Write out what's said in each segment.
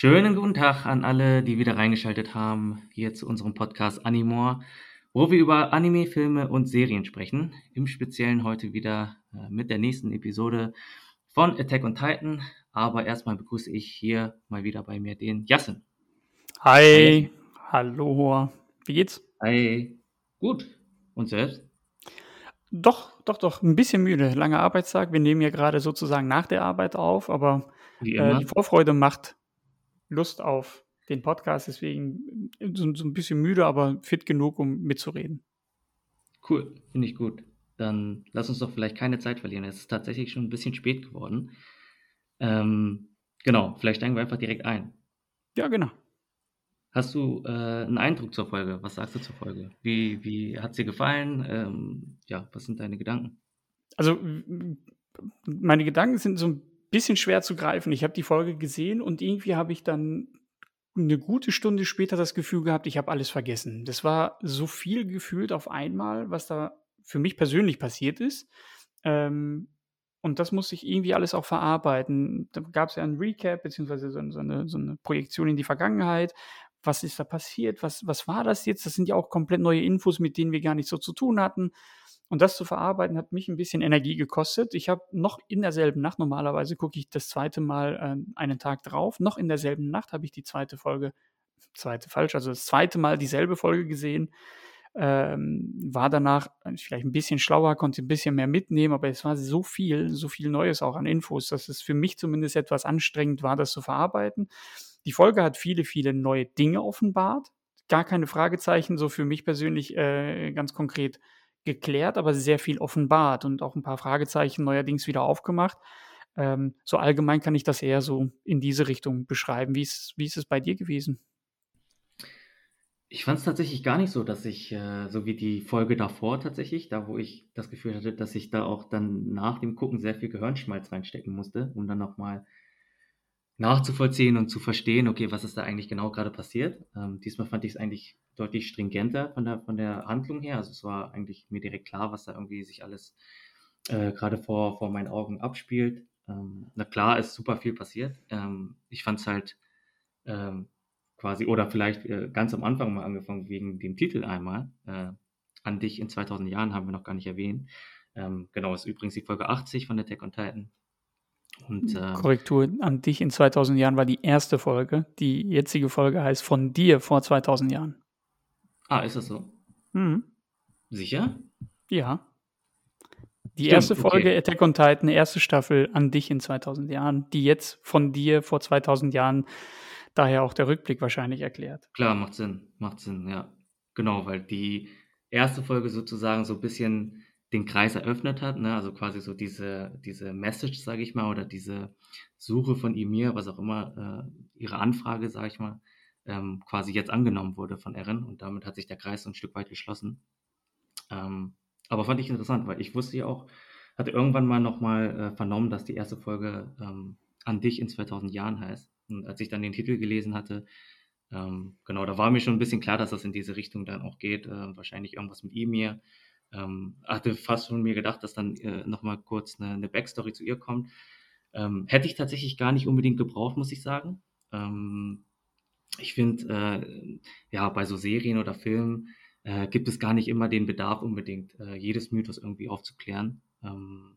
Schönen guten Tag an alle, die wieder reingeschaltet haben, hier zu unserem Podcast Animor, wo wir über Anime, Filme und Serien sprechen. Im Speziellen heute wieder äh, mit der nächsten Episode von Attack on Titan. Aber erstmal begrüße ich hier mal wieder bei mir den Jassen. Hi, hallo, wie geht's? Hi, gut. Und selbst? Doch, doch, doch, ein bisschen müde. Langer Arbeitstag. Wir nehmen ja gerade sozusagen nach der Arbeit auf, aber äh, die Vorfreude macht Lust auf den Podcast. Deswegen äh, so, so ein bisschen müde, aber fit genug, um mitzureden. Cool, finde ich gut. Dann lass uns doch vielleicht keine Zeit verlieren. Es ist tatsächlich schon ein bisschen spät geworden. Ähm, genau, vielleicht steigen wir einfach direkt ein. Ja, genau. Hast du äh, einen Eindruck zur Folge? Was sagst du zur Folge? Wie, wie hat sie gefallen? Ähm, ja, was sind deine Gedanken? Also meine Gedanken sind so ein bisschen schwer zu greifen. Ich habe die Folge gesehen und irgendwie habe ich dann eine gute Stunde später das Gefühl gehabt, ich habe alles vergessen. Das war so viel gefühlt auf einmal, was da für mich persönlich passiert ist. Ähm, und das musste ich irgendwie alles auch verarbeiten. Da gab es ja ein Recap, beziehungsweise so, so, eine, so eine Projektion in die Vergangenheit. Was ist da passiert? Was, was war das jetzt? Das sind ja auch komplett neue Infos, mit denen wir gar nicht so zu tun hatten. Und das zu verarbeiten hat mich ein bisschen Energie gekostet. Ich habe noch in derselben Nacht, normalerweise gucke ich das zweite Mal ähm, einen Tag drauf, noch in derselben Nacht habe ich die zweite Folge, zweite falsch, also das zweite Mal dieselbe Folge gesehen. Ähm, war danach vielleicht ein bisschen schlauer, konnte ein bisschen mehr mitnehmen, aber es war so viel, so viel Neues auch an Infos, dass es für mich zumindest etwas anstrengend war, das zu verarbeiten. Die Folge hat viele, viele neue Dinge offenbart. Gar keine Fragezeichen, so für mich persönlich äh, ganz konkret geklärt, aber sehr viel offenbart und auch ein paar Fragezeichen neuerdings wieder aufgemacht. Ähm, so allgemein kann ich das eher so in diese Richtung beschreiben. Wie ist, wie ist es bei dir gewesen? Ich fand es tatsächlich gar nicht so, dass ich, äh, so wie die Folge davor tatsächlich, da wo ich das Gefühl hatte, dass ich da auch dann nach dem Gucken sehr viel Gehirnschmalz reinstecken musste, um dann nochmal nachzuvollziehen und zu verstehen, okay, was ist da eigentlich genau gerade passiert. Ähm, diesmal fand ich es eigentlich deutlich stringenter von der, von der Handlung her. Also es war eigentlich mir direkt klar, was da irgendwie sich alles äh, gerade vor, vor meinen Augen abspielt. Ähm, na klar, ist super viel passiert. Ähm, ich fand es halt ähm, quasi, oder vielleicht äh, ganz am Anfang mal angefangen wegen dem Titel einmal. Äh, an dich in 2000 Jahren haben wir noch gar nicht erwähnt. Ähm, genau, ist übrigens die Folge 80 von der Tech on Titan. Und ähm, Korrektur an dich in 2000 Jahren war die erste Folge. Die jetzige Folge heißt von dir vor 2000 Jahren. ah, ist das so? Mhm. Sicher? Ja. Die Stimmt, erste okay. Folge Attack on Titan, erste Staffel an dich in 2000 Jahren, die jetzt von dir vor 2000 Jahren, daher auch der Rückblick wahrscheinlich erklärt. Klar, macht Sinn, macht Sinn, ja. Genau, weil die erste Folge sozusagen so ein bisschen den Kreis eröffnet hat, ne? Also quasi so diese, diese Message, sage ich mal, oder diese Suche von Emir, was auch immer, äh, ihre Anfrage, sage ich mal, ähm, quasi jetzt angenommen wurde von Eren und damit hat sich der Kreis so ein Stück weit geschlossen. Ähm, aber fand ich interessant, weil ich wusste ja auch, hatte irgendwann mal nochmal äh, vernommen, dass die erste Folge ähm, an dich in 2000 Jahren heißt. Und als ich dann den Titel gelesen hatte, ähm, genau, da war mir schon ein bisschen klar, dass das in diese Richtung dann auch geht. Äh, wahrscheinlich irgendwas mit Emir. Ähm, hatte fast schon mir gedacht, dass dann äh, nochmal kurz eine, eine Backstory zu ihr kommt. Ähm, hätte ich tatsächlich gar nicht unbedingt gebraucht, muss ich sagen. Ähm, ich finde, äh, ja, bei so Serien oder Filmen äh, gibt es gar nicht immer den Bedarf unbedingt, äh, jedes Mythos irgendwie aufzuklären. Ähm,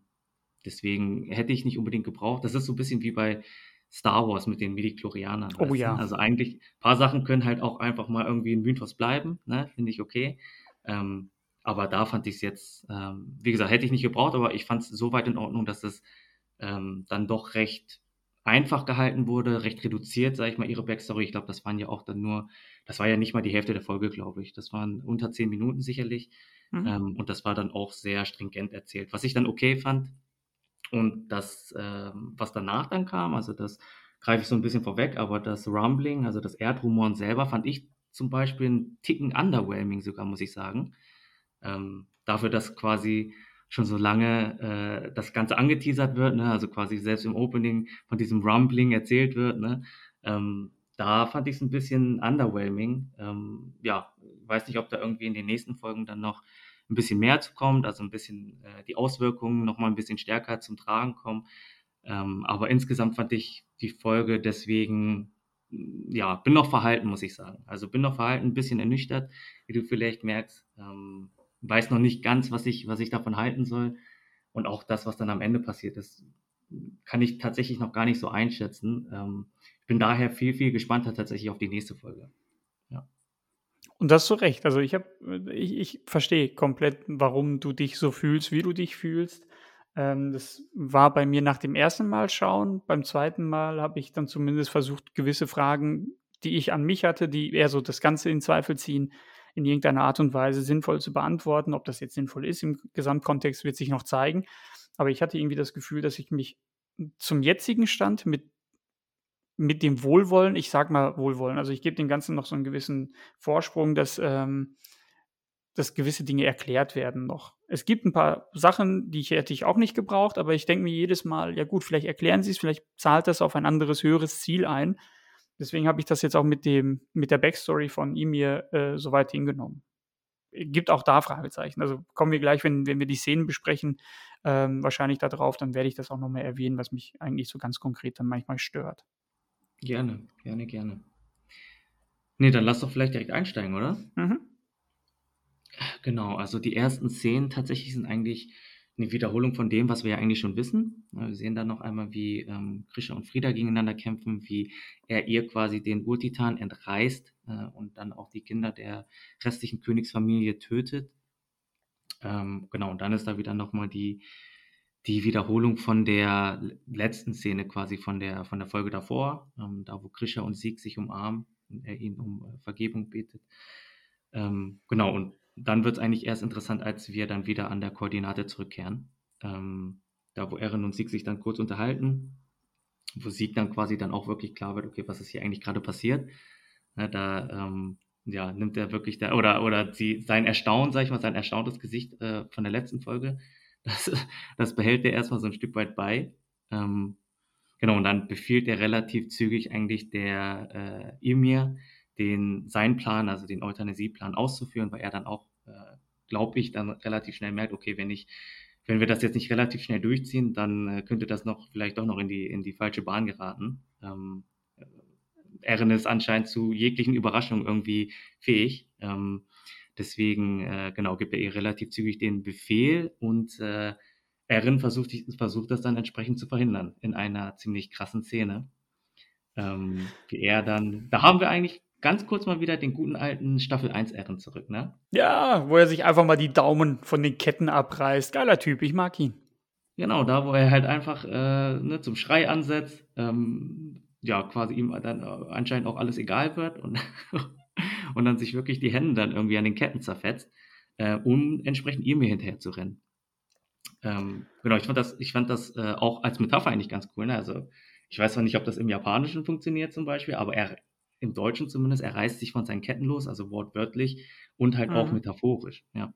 deswegen hätte ich nicht unbedingt gebraucht. Das ist so ein bisschen wie bei Star Wars mit den Midichlorianern. Oh ja. Also eigentlich, ein paar Sachen können halt auch einfach mal irgendwie ein Mythos bleiben, ne? finde ich okay. Ähm, aber da fand ich es jetzt, ähm, wie gesagt, hätte ich nicht gebraucht, aber ich fand es so weit in Ordnung, dass es ähm, dann doch recht einfach gehalten wurde, recht reduziert, sage ich mal, ihre Backstory. Ich glaube, das waren ja auch dann nur, das war ja nicht mal die Hälfte der Folge, glaube ich. Das waren unter zehn Minuten sicherlich. Mhm. Ähm, und das war dann auch sehr stringent erzählt. Was ich dann okay fand und das, ähm, was danach dann kam, also das greife ich so ein bisschen vorweg, aber das Rumbling, also das Erdrumoren selber, fand ich zum Beispiel einen Ticken underwhelming sogar, muss ich sagen. Ähm, dafür, dass quasi schon so lange äh, das Ganze angeteasert wird, ne? also quasi selbst im Opening von diesem Rumbling erzählt wird, ne? ähm, da fand ich es ein bisschen underwhelming. Ähm, ja, weiß nicht, ob da irgendwie in den nächsten Folgen dann noch ein bisschen mehr zu kommt, also ein bisschen äh, die Auswirkungen noch mal ein bisschen stärker zum Tragen kommen. Ähm, aber insgesamt fand ich die Folge deswegen ja, bin noch verhalten, muss ich sagen. Also bin noch verhalten, ein bisschen ernüchtert, wie du vielleicht merkst. Ähm, weiß noch nicht ganz, was ich, was ich davon halten soll. Und auch das, was dann am Ende passiert ist, kann ich tatsächlich noch gar nicht so einschätzen. Ähm, ich bin daher viel, viel gespannter tatsächlich auf die nächste Folge. Ja. Und das zu Recht. Also ich habe, ich, ich verstehe komplett, warum du dich so fühlst, wie du dich fühlst. Ähm, das war bei mir nach dem ersten Mal schauen. Beim zweiten Mal habe ich dann zumindest versucht, gewisse Fragen, die ich an mich hatte, die eher so das Ganze in Zweifel ziehen, in irgendeiner Art und Weise sinnvoll zu beantworten. Ob das jetzt sinnvoll ist im Gesamtkontext, wird sich noch zeigen. Aber ich hatte irgendwie das Gefühl, dass ich mich zum jetzigen Stand mit, mit dem Wohlwollen, ich sag mal Wohlwollen, also ich gebe dem Ganzen noch so einen gewissen Vorsprung, dass, ähm, dass gewisse Dinge erklärt werden noch. Es gibt ein paar Sachen, die ich, hätte ich auch nicht gebraucht, aber ich denke mir jedes Mal, ja gut, vielleicht erklären sie es, vielleicht zahlt das auf ein anderes, höheres Ziel ein. Deswegen habe ich das jetzt auch mit, dem, mit der Backstory von Emir äh, so weit hingenommen. Gibt auch da Fragezeichen. Also kommen wir gleich, wenn, wenn wir die Szenen besprechen, ähm, wahrscheinlich darauf, dann werde ich das auch nochmal erwähnen, was mich eigentlich so ganz konkret dann manchmal stört. Gerne, gerne, gerne. Nee, dann lass doch vielleicht direkt einsteigen, oder? Mhm. Genau, also die ersten Szenen tatsächlich sind eigentlich eine Wiederholung von dem, was wir ja eigentlich schon wissen. Wir sehen dann noch einmal, wie ähm, Krisha und Frieda gegeneinander kämpfen, wie er ihr quasi den Urtitan entreißt äh, und dann auch die Kinder der restlichen Königsfamilie tötet. Ähm, genau, und dann ist da wieder nochmal die, die Wiederholung von der letzten Szene quasi von der, von der Folge davor, ähm, da wo Krisha und Sieg sich umarmen und er ihn um äh, Vergebung betet. Ähm, genau, und dann wird es eigentlich erst interessant, als wir dann wieder an der Koordinate zurückkehren. Ähm, da wo Erin und Sieg sich dann kurz unterhalten, wo Sieg dann quasi dann auch wirklich klar wird, okay, was ist hier eigentlich gerade passiert. Ja, da ähm, ja, nimmt er wirklich da, oder, oder sie, sein Erstaunen, sag ich mal, sein erstauntes Gesicht äh, von der letzten Folge, das, das behält er erstmal so ein Stück weit bei. Ähm, genau, und dann befiehlt er relativ zügig eigentlich der äh, Emir, den, seinen Plan, also den Euthanasieplan auszuführen, weil er dann auch, äh, glaube ich, dann relativ schnell merkt, okay, wenn ich, wenn wir das jetzt nicht relativ schnell durchziehen, dann äh, könnte das noch vielleicht doch noch in die, in die falsche Bahn geraten. Ähm, Erin ist anscheinend zu jeglichen Überraschungen irgendwie fähig. Ähm, deswegen, äh, genau, gibt er ihr relativ zügig den Befehl und äh, Erin versucht, versucht das dann entsprechend zu verhindern in einer ziemlich krassen Szene. Ähm, wie er dann, da haben wir eigentlich ganz kurz mal wieder den guten alten Staffel 1 Ehren zurück, ne? Ja, wo er sich einfach mal die Daumen von den Ketten abreißt. Geiler Typ, ich mag ihn. Genau, da wo er halt einfach äh, ne, zum Schrei ansetzt, ähm, ja, quasi ihm dann äh, anscheinend auch alles egal wird und, und dann sich wirklich die Hände dann irgendwie an den Ketten zerfetzt, äh, um entsprechend ihm hinterher zu rennen. Ähm, genau, ich fand das, ich fand das äh, auch als Metapher eigentlich ganz cool. Ne? Also ich weiß zwar nicht, ob das im Japanischen funktioniert zum Beispiel, aber er, im Deutschen zumindest, er reißt sich von seinen Ketten los, also wortwörtlich und halt mhm. auch metaphorisch, ja.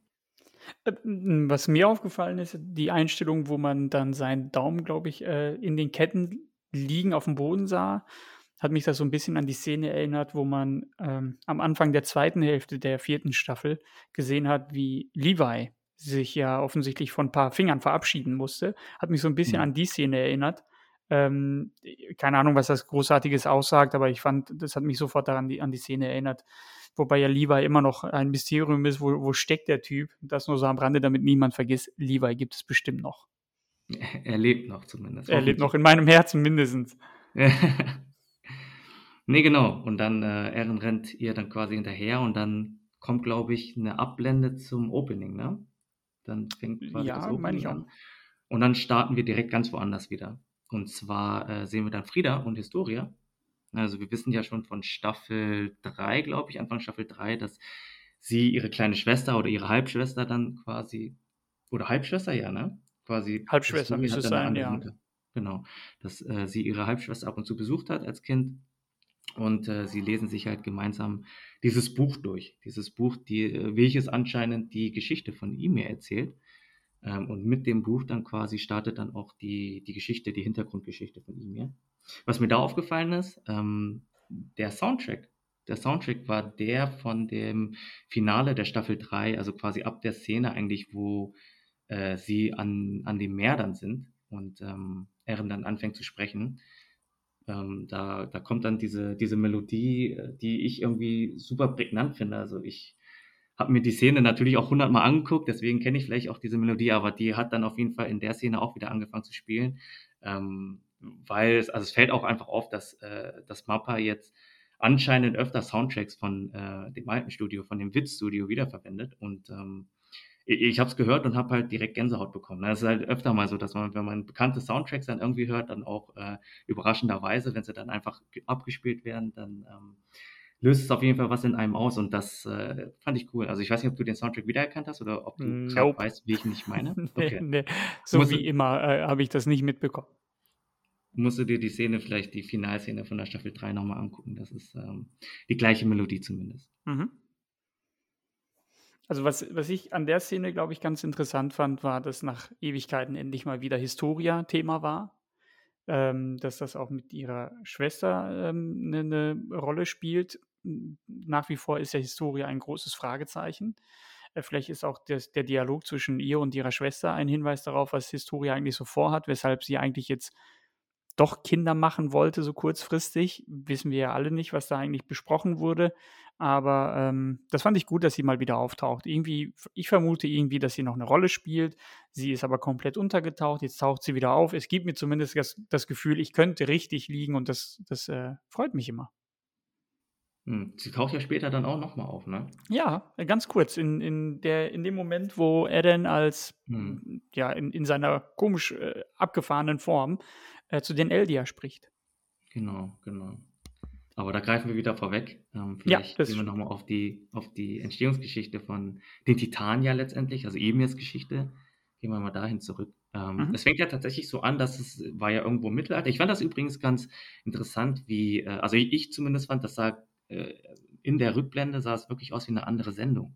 Äh, was mir aufgefallen ist, die Einstellung, wo man dann seinen Daumen, glaube ich, äh, in den Ketten liegen auf dem Boden sah, hat mich das so ein bisschen an die Szene erinnert, wo man ähm, am Anfang der zweiten Hälfte der vierten Staffel gesehen hat, wie Levi sich ja offensichtlich von ein paar Fingern verabschieden musste. Hat mich so ein bisschen mhm. an die Szene erinnert. Ähm, keine Ahnung, was das Großartiges aussagt, aber ich fand, das hat mich sofort daran die, an die Szene erinnert. Wobei ja Levi immer noch ein Mysterium ist, wo, wo steckt der Typ? Das nur so am Rande, damit niemand vergisst, Levi gibt es bestimmt noch. Er lebt noch zumindest. Er lebt noch in meinem Herzen mindestens. nee, genau. Und dann, äh, Erin rennt ihr dann quasi hinterher und dann kommt, glaube ich, eine Ablende zum Opening, ne? Dann fängt quasi ja, das Opening an. Und dann starten wir direkt ganz woanders wieder. Und zwar äh, sehen wir dann Frieda und Historia. Also wir wissen ja schon von Staffel 3, glaube ich, Anfang Staffel 3, dass sie ihre kleine Schwester oder ihre Halbschwester dann quasi, oder Halbschwester, ja, ne? Quasi. Halbschwester müsste es sein, ja. Mutter. Genau. Dass äh, sie ihre Halbschwester ab und zu besucht hat als Kind. Und äh, sie lesen sich halt gemeinsam dieses Buch durch. Dieses Buch, die, äh, welches anscheinend die Geschichte von ihm mir erzählt. Ähm, und mit dem Buch dann quasi startet dann auch die, die Geschichte, die Hintergrundgeschichte von ihm. Was mir da aufgefallen ist, ähm, der Soundtrack. Der Soundtrack war der von dem Finale der Staffel 3, also quasi ab der Szene eigentlich, wo äh, sie an, an dem Meer dann sind und ähm, Erin dann anfängt zu sprechen. Ähm, da, da kommt dann diese, diese Melodie, äh, die ich irgendwie super prägnant finde. Also ich habe mir die Szene natürlich auch hundertmal angeguckt, deswegen kenne ich vielleicht auch diese Melodie, aber die hat dann auf jeden Fall in der Szene auch wieder angefangen zu spielen. Ähm, weil es, also es fällt auch einfach auf, dass, äh, dass Mappa jetzt anscheinend öfter Soundtracks von äh, dem alten Studio, von dem Witz-Studio wiederverwendet. Und ähm, ich, ich habe es gehört und habe halt direkt Gänsehaut bekommen. Es ist halt öfter mal so, dass man, wenn man bekannte Soundtracks dann irgendwie hört, dann auch äh, überraschenderweise, wenn sie dann einfach abgespielt werden, dann ähm, löst es auf jeden Fall was in einem aus und das äh, fand ich cool. Also ich weiß nicht, ob du den Soundtrack wiedererkannt hast oder ob du nope. weißt, wie ich ihn meine. Okay. nee, nee. So Musst wie immer äh, habe ich das nicht mitbekommen musst du dir die Szene, vielleicht die Finalszene von der Staffel 3 nochmal angucken. Das ist ähm, die gleiche Melodie zumindest. Mhm. Also was, was ich an der Szene, glaube ich, ganz interessant fand, war, dass nach Ewigkeiten endlich mal wieder Historia Thema war. Ähm, dass das auch mit ihrer Schwester ähm, eine, eine, Rolle spielt. Nach wie vor ist ja Historia ein großes Fragezeichen. Äh, vielleicht ist auch des, der Dialog zwischen ihr und ihrer Schwester ein Hinweis darauf, was Historia eigentlich so vorhat, weshalb sie eigentlich jetzt doch Kinder machen wollte, so kurzfristig. Wissen wir ja alle nicht, was da eigentlich besprochen wurde. Aber ähm, das fand ich gut, dass sie mal wieder auftaucht. Irgendwie, ich vermute irgendwie, dass sie noch eine Rolle spielt. Sie ist aber komplett untergetaucht. Jetzt taucht sie wieder auf. Es gibt mir zumindest das, das Gefühl, ich könnte richtig liegen und das, das äh, freut mich immer. Hm, sie taucht ja später dann auch nochmal auf, ne? Ja, ganz kurz. In, in, der, in dem Moment, wo er dann als, hm. ja, in, in seiner komisch äh, abgefahrenen Form äh, zu den Eldia spricht. Genau, genau. Aber da greifen wir wieder vorweg. Ähm, vielleicht ja, gehen wir nochmal auf die, auf die Entstehungsgeschichte von den Titania letztendlich, also Emirs Geschichte. Gehen wir mal dahin zurück. Ähm, mhm. Es fängt ja tatsächlich so an, dass es war ja irgendwo im Mittelalter. Ich fand das übrigens ganz interessant, wie, äh, also ich, ich, zumindest fand, das sah äh, in der Rückblende sah es wirklich aus wie eine andere Sendung.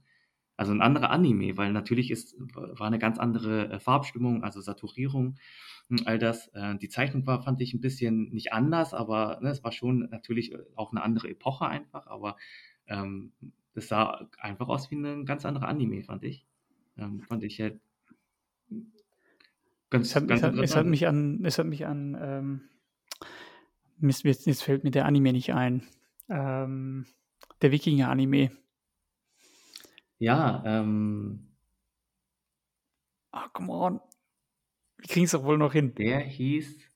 Also ein anderer Anime, weil natürlich ist, war eine ganz andere äh, Farbstimmung, also Saturierung all das. Äh, die Zeichnung war, fand ich ein bisschen nicht anders, aber ne, es war schon natürlich äh, auch eine andere Epoche einfach, aber ähm, das sah einfach aus wie ein ganz anderer Anime, fand ich. Ähm, fand ich halt ganz, es hat, ganz es hat, es hat mich an, es hat mich an, ähm, jetzt, jetzt fällt mir der Anime nicht ein. Ähm, der Wikinger-Anime. Ja, ähm. Ah, oh, come on. Wir kriegen es doch wohl noch hin. Der hieß.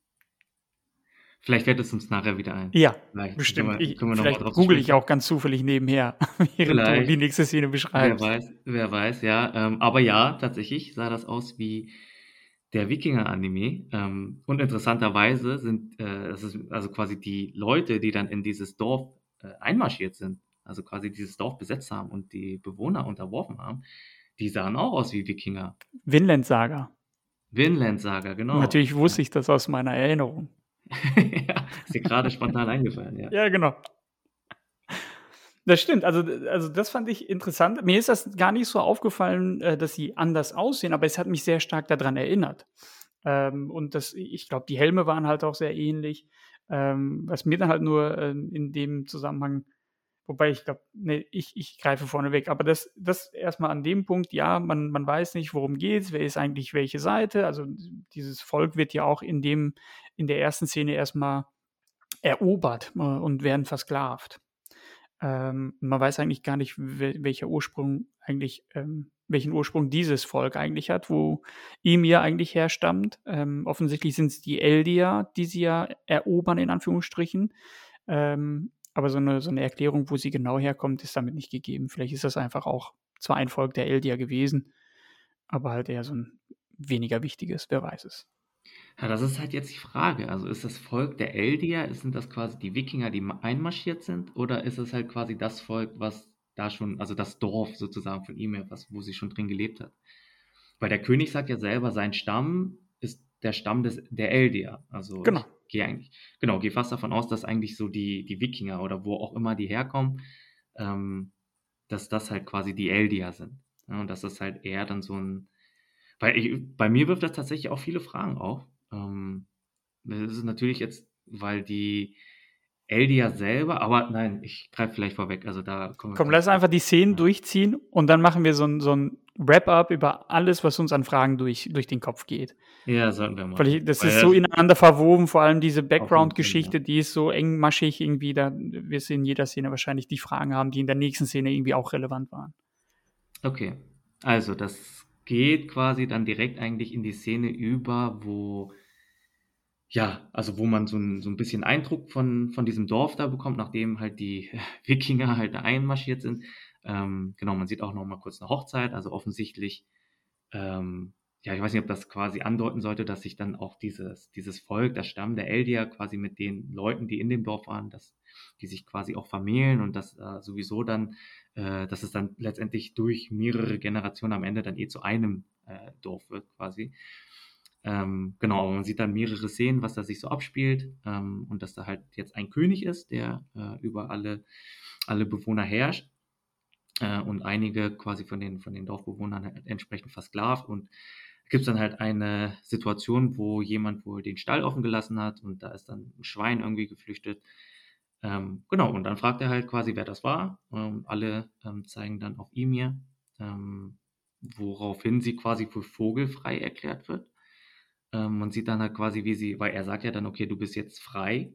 Vielleicht fällt es uns nachher wieder ein. Ja, vielleicht. bestimmt. Können wir, ich, können wir vielleicht google ich auch ganz zufällig nebenher, während vielleicht. du die nächste Szene beschreibst. Wer weiß, wer weiß, ja. Ähm, aber ja, tatsächlich sah das aus wie der Wikinger-Anime. Ähm, und interessanterweise sind, äh, das ist also quasi die Leute, die dann in dieses Dorf äh, einmarschiert sind, also quasi dieses Dorf besetzt haben und die Bewohner unterworfen haben, die sahen auch aus wie Wikinger. Vinland Saga. Vinland Saga, genau. Natürlich wusste ich das aus meiner Erinnerung. ja, ist dir gerade spontan eingefallen, ja. Ja, genau. Das stimmt. Also, also das fand ich interessant. Mir ist das gar nicht so aufgefallen, äh, dass sie anders aussehen, aber es hat mich sehr stark daran erinnert. Ähm, und das, ich glaube, die Helme waren halt auch sehr ähnlich. Ähm, was mir dann halt nur äh, in dem Zusammenhang Wobei ich glaube, nee, ich, ich greife vorne weg. Aber das, das erstmal an dem Punkt, ja, man, man weiß nicht, worum geht es, wer ist eigentlich welche Seite. Also dieses Volk wird ja auch in dem, in der ersten Szene erstmal erobert äh, und werden versklavt. Ähm, man weiß eigentlich gar nicht, welcher Ursprung eigentlich, ähm, welchen Ursprung dieses Volk eigentlich hat, wo ihm ja eigentlich herstammt. Ähm, offensichtlich sind es die Eldier, die sie ja erobern, in Anführungsstrichen. Ähm, aber so eine, so eine Erklärung, wo sie genau herkommt, ist damit nicht gegeben. Vielleicht ist das einfach auch zwar ein Volk der Eldier gewesen, aber halt eher so ein weniger wichtiges, wer weiß es. Ja, das ist halt jetzt die Frage. Also ist das Volk der Eldier, sind das quasi die Wikinger, die einmarschiert sind, oder ist es halt quasi das Volk, was da schon, also das Dorf sozusagen von ihm, was, wo sie schon drin gelebt hat? Weil der König sagt ja selber, sein Stamm ist der Stamm des, der Eldier. Also genau gehe eigentlich, genau, gehe fast davon aus, dass eigentlich so die, die Wikinger oder wo auch immer die herkommen, ähm, dass das halt quasi die Eldier sind. Ja, und dass das halt eher dann so ein, weil ich, bei mir wirft das tatsächlich auch viele Fragen auf. Ähm, das ist natürlich jetzt, weil die Eldier selber, aber nein, ich greife vielleicht vorweg. Also da Komm, lass einfach die Szenen ja. durchziehen und dann machen wir so ein, so ein Wrap-up über alles, was uns an Fragen durch, durch den Kopf geht. Ja, sollten wir Weil mal. ich, das Weil ist so ineinander verwoben, vor allem diese Background-Geschichte, ja. die ist so engmaschig irgendwie, da wirst du in jeder Szene wahrscheinlich die Fragen haben, die in der nächsten Szene irgendwie auch relevant waren. Okay, also das geht quasi dann direkt eigentlich in die Szene über, wo ja, also wo man so ein, so ein bisschen Eindruck von, von diesem Dorf da bekommt, nachdem halt die Wikinger halt da einmarschiert sind. Ähm, genau, man sieht auch noch mal kurz eine Hochzeit, also offensichtlich, ähm, ja, ich weiß nicht, ob das quasi andeuten sollte, dass sich dann auch dieses, dieses Volk, der Stamm der Eldier quasi mit den Leuten, die in dem Dorf waren, dass die sich quasi auch vermählen und dass äh, sowieso dann, äh, dass es dann letztendlich durch mehrere Generationen am Ende dann eh zu einem äh, Dorf wird quasi. Ähm, genau, aber man sieht dann mehrere Szenen, was da sich so abspielt ähm, und dass da halt jetzt ein König ist, der äh, über alle, alle Bewohner herrscht äh, und einige quasi von den, von den Dorfbewohnern entsprechend versklavt und gibt es dann halt eine Situation, wo jemand wohl den Stall offen gelassen hat und da ist dann ein Schwein irgendwie geflüchtet. Ähm, genau, und dann fragt er halt quasi, wer das war. Ähm, alle ähm, zeigen dann auf Emir, ähm, woraufhin sie quasi für vogelfrei erklärt wird. Ähm, man sieht dann halt quasi, wie sie, weil er sagt ja dann, okay, du bist jetzt frei,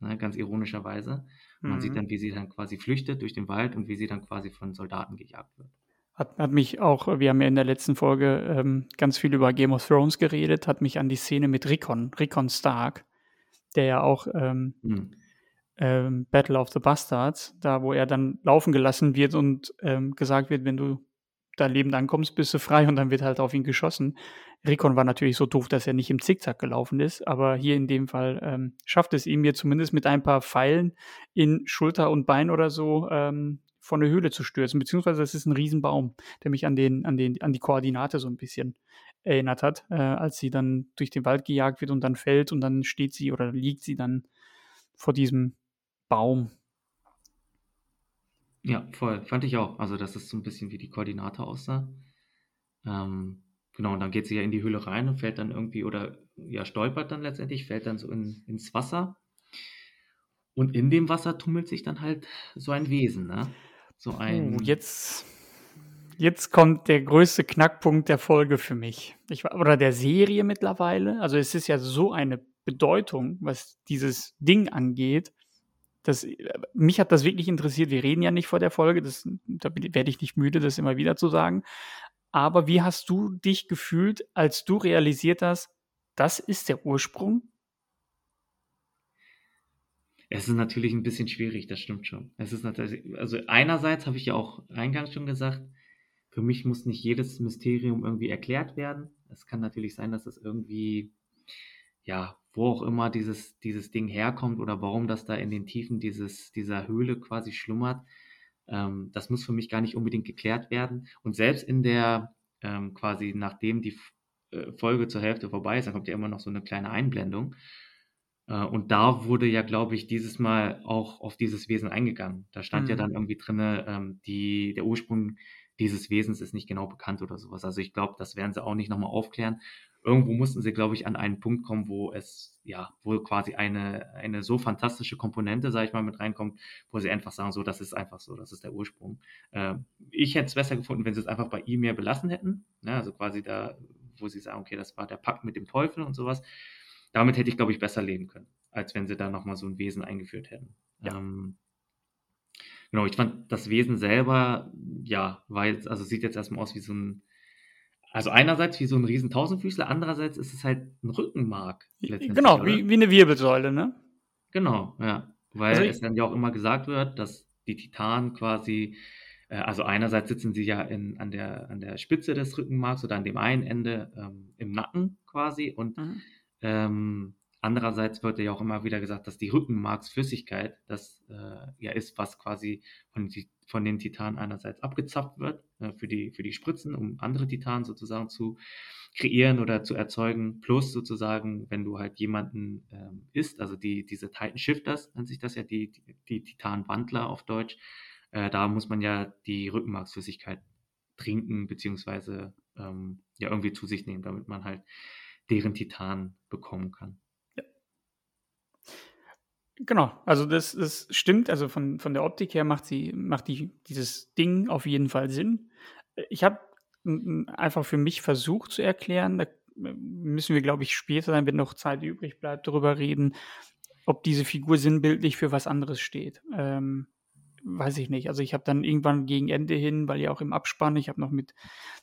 ne, ganz ironischerweise. Und man sieht Mhm. dann, wie sie dann quasi flüchtet durch den Wald und wie sie dann quasi von Soldaten gejagt wird. Hat, hat mich auch, wir haben ja in der letzten Folge ähm, ganz viel über Game of Thrones geredet, hat mich an die Szene mit Rickon, Rickon Stark, der ja auch ähm, Hm. ähm, Battle of the Bastards, da wo er dann laufen gelassen wird und ähm, gesagt wird, wenn du da lebend ankommst, bist du frei und dann wird halt auf ihn geschossen. Rickon war natürlich so doof, dass er nicht im Zickzack gelaufen ist, aber hier in dem Fall ähm, schafft es ihm mir zumindest mit ein paar Pfeilen in Schulter und Bein oder so ähm, von der Höhle zu stürzen, beziehungsweise es ist ein Riesenbaum, der mich an, den, an, den, an die Koordinate so ein bisschen erinnert hat, äh, als sie dann durch den Wald gejagt wird und dann fällt und dann steht sie oder liegt sie dann vor diesem Baum. Ja, voll. Fand ich auch. Also, dass es so ein bisschen wie die Koordinate aussah. Ähm, genau, und dann geht sie ja in die Höhle rein und fällt dann irgendwie oder ja, stolpert dann letztendlich, fällt dann so in, ins Wasser. Und in dem Wasser tummelt sich dann halt so ein Wesen, ne? So ein. jetzt, jetzt kommt der größte Knackpunkt der Folge für mich. Ich, oder der Serie mittlerweile. Also es ist ja so eine Bedeutung, was dieses Ding angeht. Das, mich hat das wirklich interessiert. Wir reden ja nicht vor der Folge, das, da werde ich nicht müde, das immer wieder zu sagen. Aber wie hast du dich gefühlt, als du realisiert hast, das ist der Ursprung? Es ist natürlich ein bisschen schwierig, das stimmt schon. Es ist natürlich, also einerseits habe ich ja auch eingangs schon gesagt, für mich muss nicht jedes Mysterium irgendwie erklärt werden. Es kann natürlich sein, dass das irgendwie, ja, wo auch immer dieses, dieses Ding herkommt oder warum das da in den Tiefen dieses, dieser Höhle quasi schlummert. Ähm, das muss für mich gar nicht unbedingt geklärt werden. Und selbst in der, ähm, quasi nachdem die äh, Folge zur Hälfte vorbei ist, dann kommt ja immer noch so eine kleine Einblendung. Äh, und da wurde ja, glaube ich, dieses Mal auch auf dieses Wesen eingegangen. Da stand ja Mhm. dann irgendwie drinne, ähm, die, der Ursprung dieses Wesens ist nicht genau bekannt oder sowas. Also ich glaube, das werden sie auch nicht nochmal aufklären. Irgendwo mussten sie, glaube ich, an einen Punkt kommen, wo es, ja, wo quasi eine, eine so fantastische Komponente, sage ich mal, mit reinkommt, wo sie einfach sagen, so, das ist einfach so, das ist der Ursprung. Äh, ich hätte es besser gefunden, wenn sie es einfach bei ihm mehr belassen hätten. Ne? Also quasi da, wo sie sagen, okay, das war der Pakt mit dem Teufel und sowas damit hätte ich, glaube ich, besser leben können, als wenn sie da nochmal so ein Wesen eingeführt hätten. Ja. Ähm, genau, ich fand das Wesen selber, ja, war jetzt, also sieht jetzt erstmal aus wie so ein, also einerseits wie so ein riesen Tausendfüßler, andererseits ist es halt ein Rückenmark. Genau, wie, wie eine Wirbelsäule, ne? Genau, ja. Weil Also es dann ja auch immer gesagt wird, dass die Titanen quasi, äh, also einerseits sitzen sie ja in, an, der, an der Spitze des Rückenmarks oder an dem einen Ende ähm, im Nacken quasi und Mhm. Ähm, andererseits wird ja auch immer wieder gesagt, dass die Rückenmarksflüssigkeit das äh, ja ist, was quasi von, von den Titanen einerseits abgezapft wird äh, für, die, für die Spritzen, um andere Titanen sozusagen zu kreieren oder zu erzeugen. Plus sozusagen, wenn du halt jemanden ähm, isst, also die, diese Titan Shifters nennt sich das ja, die, die, die Titanwandler auf Deutsch, äh, da muss man ja die Rückenmarksflüssigkeit trinken, beziehungsweise ähm, ja irgendwie zu sich nehmen, damit man halt deren Titan bekommen kann. Genau, also das, das stimmt. Also von, von der Optik her macht sie, macht die, dieses Ding auf jeden Fall Sinn. Ich habe einfach für mich versucht zu erklären. Da müssen wir, glaube ich, später, dann, wenn noch Zeit übrig bleibt, darüber reden, ob diese Figur sinnbildlich für was anderes steht. Ähm, weiß ich nicht. Also ich habe dann irgendwann gegen Ende hin, weil ja auch im Abspann, ich habe noch mit,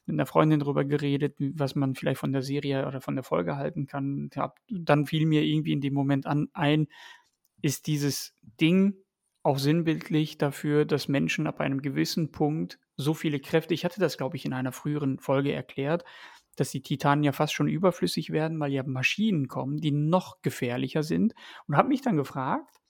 mit einer Freundin darüber geredet, was man vielleicht von der Serie oder von der Folge halten kann. Hab, dann fiel mir irgendwie in dem Moment an, ein, ist dieses Ding auch sinnbildlich dafür, dass Menschen ab einem gewissen Punkt so viele Kräfte, ich hatte das, glaube ich, in einer früheren Folge erklärt, dass die Titanen ja fast schon überflüssig werden, weil ja Maschinen kommen, die noch gefährlicher sind. Und habe mich dann gefragt,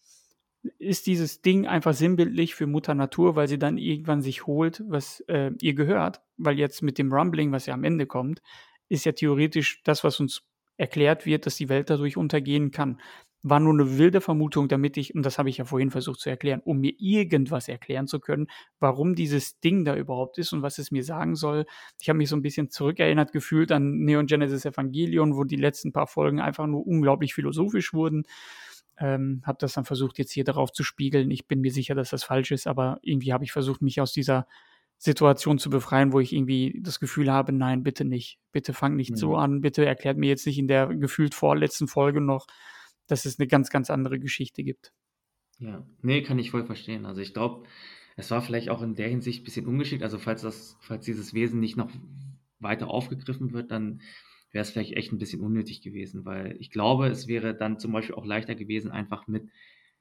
ist dieses Ding einfach sinnbildlich für Mutter Natur, weil sie dann irgendwann sich holt, was äh, ihr gehört, weil jetzt mit dem Rumbling, was ja am Ende kommt, ist ja theoretisch das, was uns erklärt wird, dass die Welt dadurch untergehen kann. War nur eine wilde Vermutung, damit ich, und das habe ich ja vorhin versucht zu erklären, um mir irgendwas erklären zu können, warum dieses Ding da überhaupt ist und was es mir sagen soll. Ich habe mich so ein bisschen zurückerinnert gefühlt an Neon Genesis Evangelion, wo die letzten paar Folgen einfach nur unglaublich philosophisch wurden. Ähm, habe das dann versucht, jetzt hier darauf zu spiegeln. Ich bin mir sicher, dass das falsch ist, aber irgendwie habe ich versucht, mich aus dieser Situation zu befreien, wo ich irgendwie das Gefühl habe, nein, bitte nicht. Bitte fang nicht mhm. so an. Bitte erklärt mir jetzt nicht in der gefühlt vorletzten Folge noch, dass es eine ganz, ganz andere Geschichte gibt. Ja, nee, kann ich voll verstehen. Also ich glaube, es war vielleicht auch in der Hinsicht ein bisschen ungeschickt. Also falls das, falls dieses Wesen nicht noch weiter aufgegriffen wird, dann wäre es vielleicht echt ein bisschen unnötig gewesen, weil ich glaube, es wäre dann zum Beispiel auch leichter gewesen, einfach mit,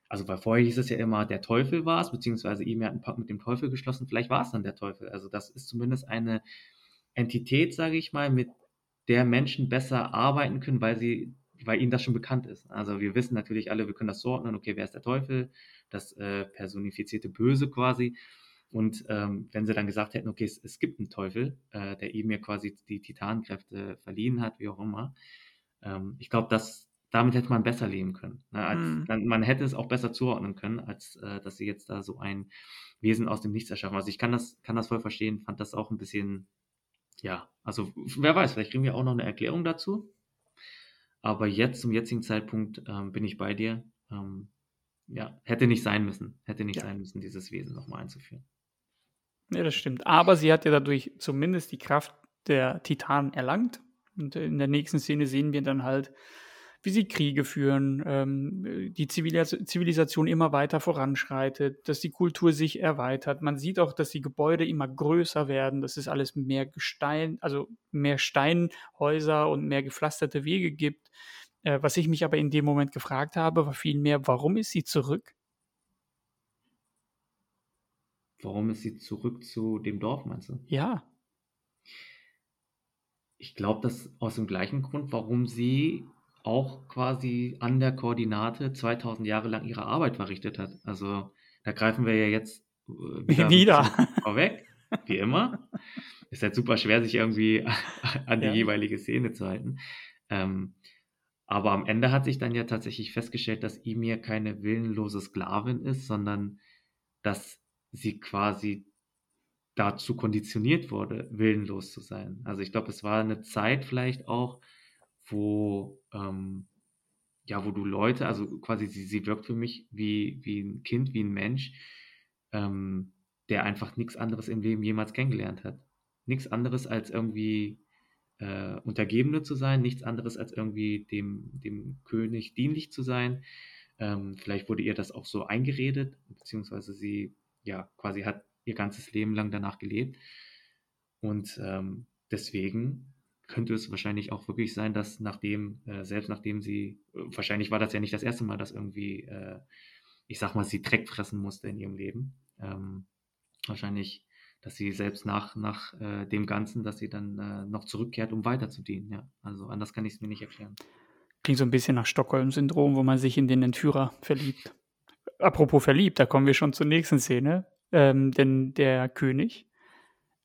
also weil vorher hieß es ja immer, der Teufel war es, beziehungsweise ihm hat einen Pakt mit dem Teufel geschlossen, vielleicht war es dann der Teufel. Also das ist zumindest eine Entität, sage ich mal, mit der Menschen besser arbeiten können, weil sie, weil ihnen das schon bekannt ist. Also wir wissen natürlich alle, wir können das sorten, okay, wer ist der Teufel, das äh, personifizierte Böse quasi. Und ähm, wenn sie dann gesagt hätten, okay, es, es gibt einen Teufel, äh, der ihm ja quasi die Titankräfte verliehen hat, wie auch immer, ähm, ich glaube, dass damit hätte man besser leben können. Ne? Als, mhm. man, man, hätte es auch besser zuordnen können, als äh, dass sie jetzt da so ein Wesen aus dem Nichts erschaffen. Also ich kann das, kann das voll verstehen, fand das auch ein bisschen, ja, also wer weiß, vielleicht kriegen wir auch noch eine Erklärung dazu. Aber jetzt, zum jetzigen Zeitpunkt, ähm, bin ich bei dir. Ähm, ja, hätte nicht sein müssen. Hätte nicht ja. sein müssen, dieses Wesen nochmal einzuführen. Ja, das stimmt. Aber sie hat ja dadurch zumindest die Kraft der Titanen erlangt. Und in der nächsten Szene sehen wir dann halt, wie sie Kriege führen, ähm, die Zivilisation immer weiter voranschreitet, dass die Kultur sich erweitert. Man sieht auch, dass die Gebäude immer größer werden, dass es alles mehr Gestein, also mehr Steinhäuser und mehr gepflasterte Wege gibt. Äh, was ich mich aber in dem Moment gefragt habe, war vielmehr, warum ist sie zurück? Warum ist sie zurück zu dem Dorf, meinst du? Ja. Ich glaube, das aus dem gleichen Grund, warum sie auch quasi an der Koordinate 2000 Jahre lang ihre Arbeit verrichtet hat. Also da greifen wir ja jetzt äh, wieder, wieder. vorweg, wie immer. Ist halt super schwer, sich irgendwie an die ja. jeweilige Szene zu halten. Ähm, aber am Ende hat sich dann ja tatsächlich festgestellt, dass Emir keine willenlose Sklavin ist, sondern dass sie quasi dazu konditioniert wurde, willenlos zu sein. Also ich glaube, es war eine Zeit vielleicht auch, wo ähm, ja, wo du Leute, also quasi sie, sie wirkt für mich wie, wie ein Kind, wie ein Mensch, ähm, der einfach nichts anderes im Leben jemals kennengelernt hat. Nichts anderes als irgendwie äh, Untergebene zu sein, nichts anderes als irgendwie dem, dem König dienlich zu sein. Ähm, vielleicht wurde ihr das auch so eingeredet, beziehungsweise sie ja quasi hat ihr ganzes Leben lang danach gelebt. Und ähm, deswegen könnte es wahrscheinlich auch wirklich sein, dass nachdem, äh, selbst nachdem sie, äh, wahrscheinlich war das ja nicht das erste Mal, dass irgendwie, äh, ich sag mal, sie Dreck fressen musste in ihrem Leben. Ähm, wahrscheinlich dass sie selbst nach, nach äh, dem Ganzen, dass sie dann äh, noch zurückkehrt, um weiter zu dienen. Ja. Also anders kann ich es mir nicht erklären. Klingt so ein bisschen nach Stockholm-Syndrom, wo man sich in den Entführer verliebt. Apropos verliebt, da kommen wir schon zur nächsten Szene. Ähm, denn der König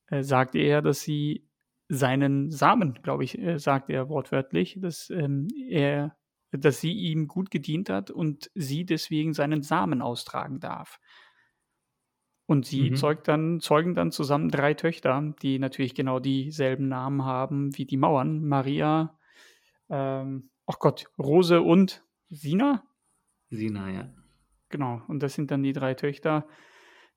äh, sagt eher, dass sie seinen Samen, glaube ich, äh, sagt er wortwörtlich, dass ähm, er, dass sie ihm gut gedient hat und sie deswegen seinen Samen austragen darf. Und sie mhm. zeugt dann, zeugen dann zusammen drei Töchter, die natürlich genau dieselben Namen haben wie die Mauern. Maria, ähm, ach Gott, Rose und Sina? Sina, ja. Genau, und das sind dann die drei Töchter,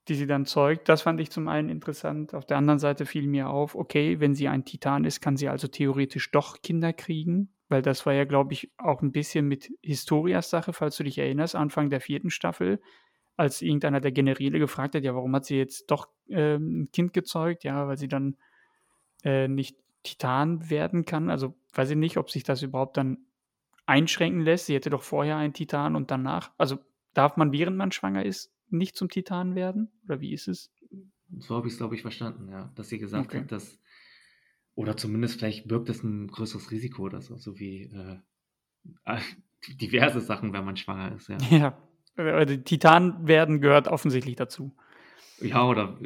die sie dann zeugt. Das fand ich zum einen interessant. Auf der anderen Seite fiel mir auf, okay, wenn sie ein Titan ist, kann sie also theoretisch doch Kinder kriegen, weil das war ja, glaube ich, auch ein bisschen mit Historias Sache, falls du dich erinnerst, Anfang der vierten Staffel, als irgendeiner der Generäle gefragt hat, ja, warum hat sie jetzt doch äh, ein Kind gezeugt? Ja, weil sie dann äh, nicht Titan werden kann. Also weiß ich nicht, ob sich das überhaupt dann einschränken lässt. Sie hätte doch vorher einen Titan und danach. Also darf man, während man schwanger ist, nicht zum Titan werden? Oder wie ist es? So habe ich es, glaube ich, verstanden, ja. Dass sie gesagt okay. hat, dass, oder zumindest vielleicht birgt es ein größeres Risiko oder so, so wie äh, diverse Sachen, wenn man schwanger ist, ja. Ja, also Titan werden gehört offensichtlich dazu. Ja, oder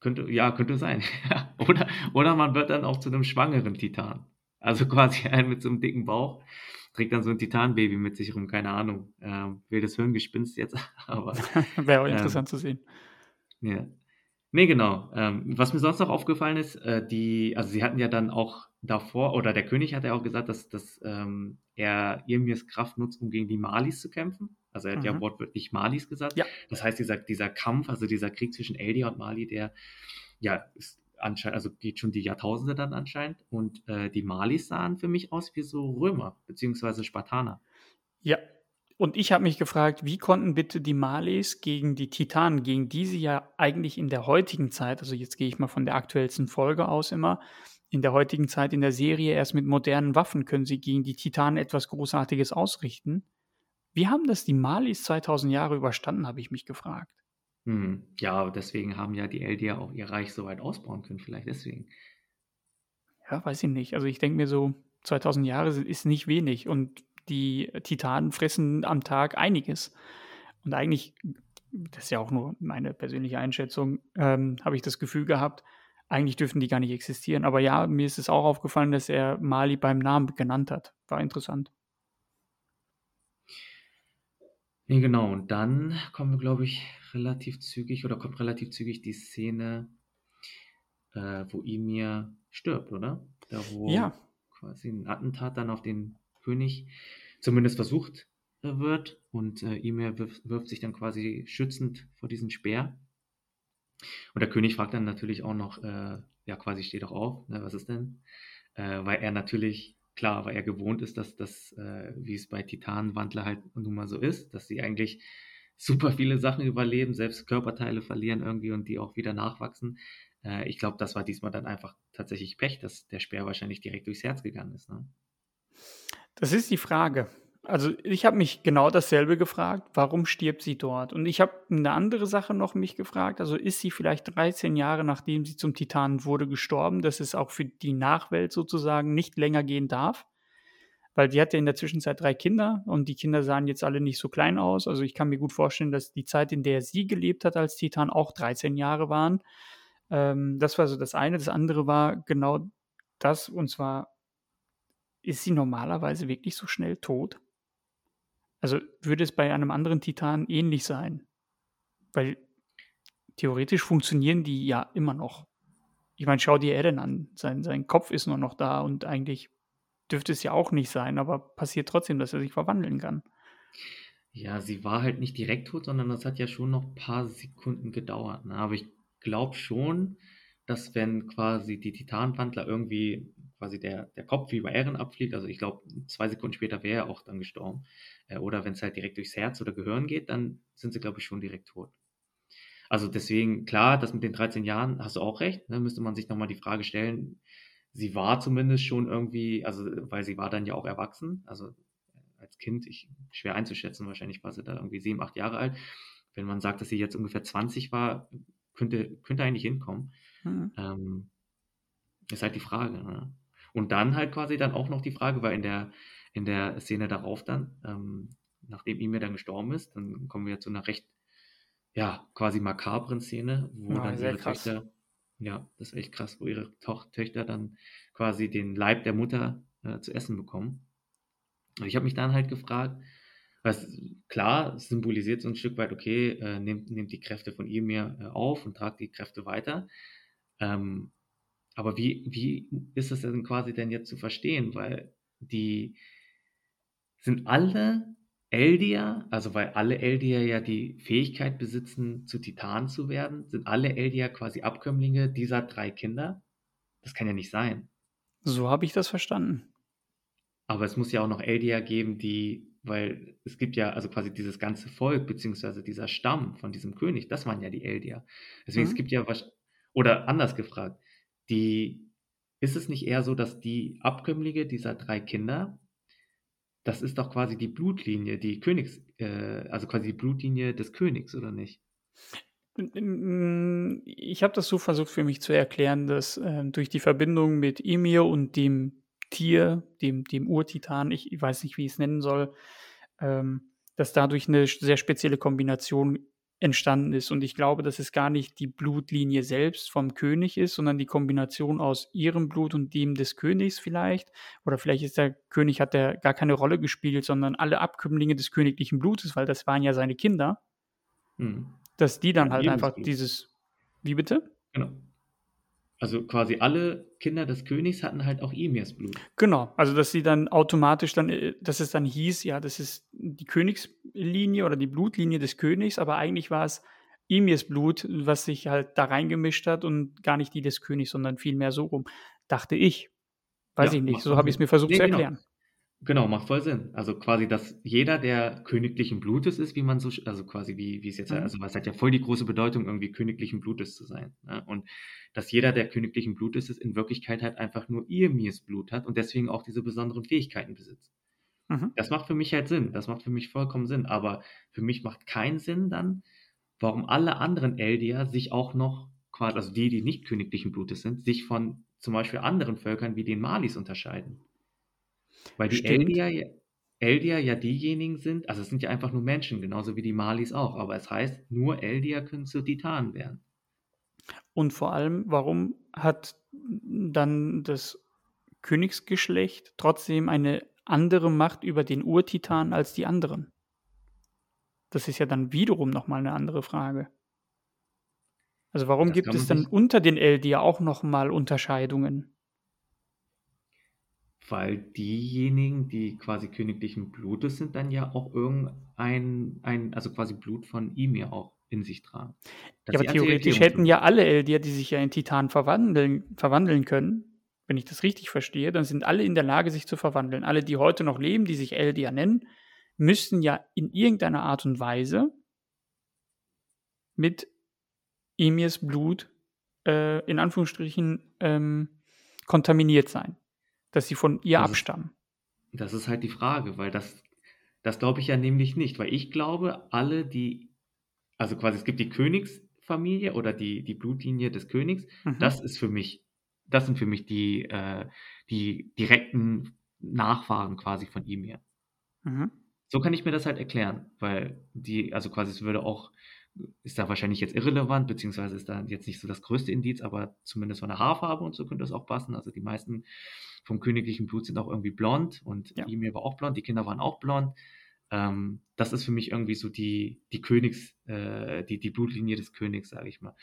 könnte, ja, könnte sein. oder, oder man wird dann auch zu einem schwangeren Titan. Also quasi einen mit so einem dicken Bauch trägt dann so ein Titanbaby mit sich rum, keine Ahnung. Ähm, wildes Hirngespinst jetzt, aber. Wäre auch ähm, interessant zu sehen. Ja. Nee, genau. Ähm, was mir sonst noch aufgefallen ist, äh, die, also sie hatten ja dann auch davor, oder der König hat ja auch gesagt, dass, dass ähm, er Irmirs Kraft nutzt, um gegen die Malis zu kämpfen. Also er hat mhm. ja wortwörtlich Malis gesagt. Ja. Das heißt, dieser, dieser Kampf, also dieser Krieg zwischen Eldia und Mali, der ja ist anscheinend, also geht schon die Jahrtausende dann anscheinend. Und äh, die Malis sahen für mich aus wie so Römer, beziehungsweise Spartaner. Ja, und ich habe mich gefragt, wie konnten bitte die Malis gegen die Titanen, gegen die sie ja eigentlich in der heutigen Zeit, also jetzt gehe ich mal von der aktuellsten Folge aus immer, in der heutigen Zeit in der Serie erst mit modernen Waffen können sie gegen die Titanen etwas Großartiges ausrichten. Wie haben das die Malis 2000 Jahre überstanden, habe ich mich gefragt. Hm, ja, deswegen haben ja die Eldier auch ihr Reich so weit ausbauen können, vielleicht deswegen. Ja, weiß ich nicht. Also ich denke mir so, 2000 Jahre ist nicht wenig und die Titanen fressen am Tag einiges. Und eigentlich, das ist ja auch nur meine persönliche Einschätzung, ähm, habe ich das Gefühl gehabt, eigentlich dürften die gar nicht existieren. Aber ja, mir ist es auch aufgefallen, dass er Mali beim Namen genannt hat. War interessant. Nee, genau. Und dann kommen wir, glaube ich, relativ zügig oder kommt relativ zügig die Szene, äh, wo Emir stirbt, oder? Da, wo ja. quasi ein Attentat dann auf den König zumindest versucht äh, wird und äh, Emir wirft, wirft sich dann quasi schützend vor diesen Speer. Und der König fragt dann natürlich auch noch, äh, ja, quasi steht doch auf, ne, was ist denn? Äh, weil er natürlich klar, weil er gewohnt ist, dass das, äh, wie es bei Titanenwandler halt nun mal so ist, dass sie eigentlich super viele Sachen überleben, selbst Körperteile verlieren irgendwie und die auch wieder nachwachsen. Äh, ich glaube, das war diesmal dann einfach tatsächlich Pech, dass der Speer wahrscheinlich direkt durchs Herz gegangen ist. Ne? Das ist die Frage. Also ich habe mich genau dasselbe gefragt, warum stirbt sie dort? Und ich habe eine andere Sache noch mich gefragt, also ist sie vielleicht 13 Jahre nachdem sie zum Titan wurde gestorben, dass es auch für die Nachwelt sozusagen nicht länger gehen darf? Weil die hatte in der Zwischenzeit drei Kinder und die Kinder sahen jetzt alle nicht so klein aus. Also ich kann mir gut vorstellen, dass die Zeit, in der sie gelebt hat als Titan, auch 13 Jahre waren. Ähm, das war so das eine. Das andere war genau das, und zwar, ist sie normalerweise wirklich so schnell tot? Also würde es bei einem anderen Titan ähnlich sein? Weil theoretisch funktionieren die ja immer noch. Ich meine, schau dir Eren an. Sein, sein Kopf ist nur noch da und eigentlich dürfte es ja auch nicht sein, aber passiert trotzdem, dass er sich verwandeln kann. Ja, sie war halt nicht direkt tot, sondern das hat ja schon noch ein paar Sekunden gedauert. Ne? Aber ich glaube schon, dass wenn quasi die Titanwandler irgendwie quasi der, der Kopf wie bei Eren abfliegt, also ich glaube, zwei Sekunden später wäre er auch dann gestorben, oder wenn es halt direkt durchs Herz oder Gehirn geht, dann sind sie, glaube ich, schon direkt tot. Also deswegen, klar, das mit den 13 Jahren, hast du auch recht, ne, müsste man sich nochmal die Frage stellen, sie war zumindest schon irgendwie, also weil sie war dann ja auch erwachsen, also als Kind, ich, schwer einzuschätzen, wahrscheinlich war sie da irgendwie sieben, acht Jahre alt. Wenn man sagt, dass sie jetzt ungefähr 20 war, könnte, könnte eigentlich hinkommen. Mhm. Ähm, ist halt die Frage. Ne? Und dann halt quasi dann auch noch die Frage, weil in der in der Szene darauf dann, ähm, nachdem Emir dann gestorben ist, dann kommen wir zu einer recht, ja, quasi makabren Szene, wo ja, dann ihre krass. Töchter, ja, das ist echt krass, wo ihre Toch Töchter dann quasi den Leib der Mutter äh, zu essen bekommen. Und ich habe mich dann halt gefragt, was klar symbolisiert so ein Stück weit, okay, äh, nehmt, nehmt die Kräfte von Emir äh, auf und tragt die Kräfte weiter. Ähm, aber wie, wie ist das denn quasi denn jetzt zu verstehen? Weil die, sind alle Eldier, also weil alle Eldier ja die Fähigkeit besitzen, zu Titanen zu werden, sind alle Eldier quasi Abkömmlinge dieser drei Kinder? Das kann ja nicht sein. So habe ich das verstanden. Aber es muss ja auch noch Eldier geben, die, weil es gibt ja also quasi dieses ganze Volk, beziehungsweise dieser Stamm von diesem König, das waren ja die Eldier. Deswegen, es Mhm. gibt ja was, oder anders gefragt, die, ist es nicht eher so, dass die Abkömmlinge dieser drei Kinder, das ist doch quasi die Blutlinie, die Königs, äh, also quasi die Blutlinie des Königs, oder nicht? Ich habe das so versucht für mich zu erklären, dass, ähm, durch die Verbindung mit Ymir und dem Tier, dem dem Urtitan, ich weiß nicht, wie ich's nennen soll, ähm, dass dadurch 'ne sch sehr spezielle Kombination entstanden ist. Und ich glaube, dass es gar nicht die Blutlinie selbst vom König ist, sondern die Kombination aus ihrem Blut und dem des Königs vielleicht. Oder vielleicht ist der König hat der gar keine Rolle gespielt, sondern alle Abkömmlinge des königlichen Blutes, weil das waren ja seine Kinder. Mhm. Dass die dann Ja, halt einfach Lebensblut. dieses wie bitte? Genau. Also quasi alle Kinder des Königs hatten halt auch Ymirs Blut. Genau, also dass sie dann automatisch dann äh, dass es dann hieß, ja, das ist die Königslinie oder die Blutlinie des Königs, aber eigentlich war es Ymirs Blut, was sich halt da reingemischt hat und gar nicht die des Königs, sondern vielmehr so rum, dachte ich. Weiß Ja, ich nicht, so habe ich's Sinn. mir versucht Ne, zu genau. erklären. Genau, macht voll Sinn. Also quasi, dass jeder, der königlichen Blutes ist, wie man so also quasi wie wie es jetzt Mhm. also es hat ja voll die große Bedeutung, irgendwie königlichen Blutes zu sein, ne? Und dass jeder, der königlichen Blutes ist, in Wirklichkeit halt einfach nur Ymirs Blut hat und deswegen auch diese besonderen Fähigkeiten besitzt. Mhm. Das macht für mich halt Sinn. Das macht für mich vollkommen Sinn. Aber für mich macht keinen Sinn dann, warum alle anderen Eldier sich auch noch quasi also die, die nicht königlichen Blutes sind, sich von zum Beispiel anderen Völkern wie den Malis unterscheiden. Weil die. Eldier ja Eldier ja diejenigen sind also es sind ja einfach nur Menschen, genauso wie die Malis auch, aber es heißt, nur Eldier können zu Titanen werden. Und vor allem, warum hat dann das Königsgeschlecht trotzdem eine andere Macht über den Urtitan als die anderen? Das ist ja dann wiederum noch mal 'ne andere Frage. Also, warum Das gibt es dann unter den Eldier auch noch mal Unterscheidungen? Weil diejenigen, die quasi königlichen Blutes sind, dann ja auch irgendein ein also quasi Blut von Ymir auch in sich tragen. Das Ja, aber theoretisch hätten ja alle Eldier, die sich ja in Titanen verwandeln verwandeln können, wenn ich das richtig verstehe, dann sind alle in der Lage, sich zu verwandeln. Alle, die heute noch leben, die sich Eldier nennen, müssten ja in irgendeiner Art und Weise mit Ymirs Blut, äh, in Anführungsstrichen, ähm, kontaminiert sein, dass sie von ihr Das ist abstammen. das ist halt die Frage, weil das das glaube ich ja nämlich nicht, weil ich glaube, alle, die also quasi es gibt die Königsfamilie oder die die Blutlinie des Königs, Mhm. das ist für mich das sind für mich die äh, die direkten Nachfahren quasi von Ymir. Mhm. So kann ich mir das halt erklären, weil die also quasi es würde auch ist da wahrscheinlich jetzt irrelevant, beziehungsweise ist da jetzt nicht so das größte Indiz, aber zumindest von der Haarfarbe und so könnte das auch passen. Also die meisten vom königlichen Blut sind auch irgendwie blond und Ja. Ymir war auch blond, die Kinder waren auch blond. Ähm, das ist für mich irgendwie so die die Königs äh, die die Blutlinie des Königs, sage ich mal.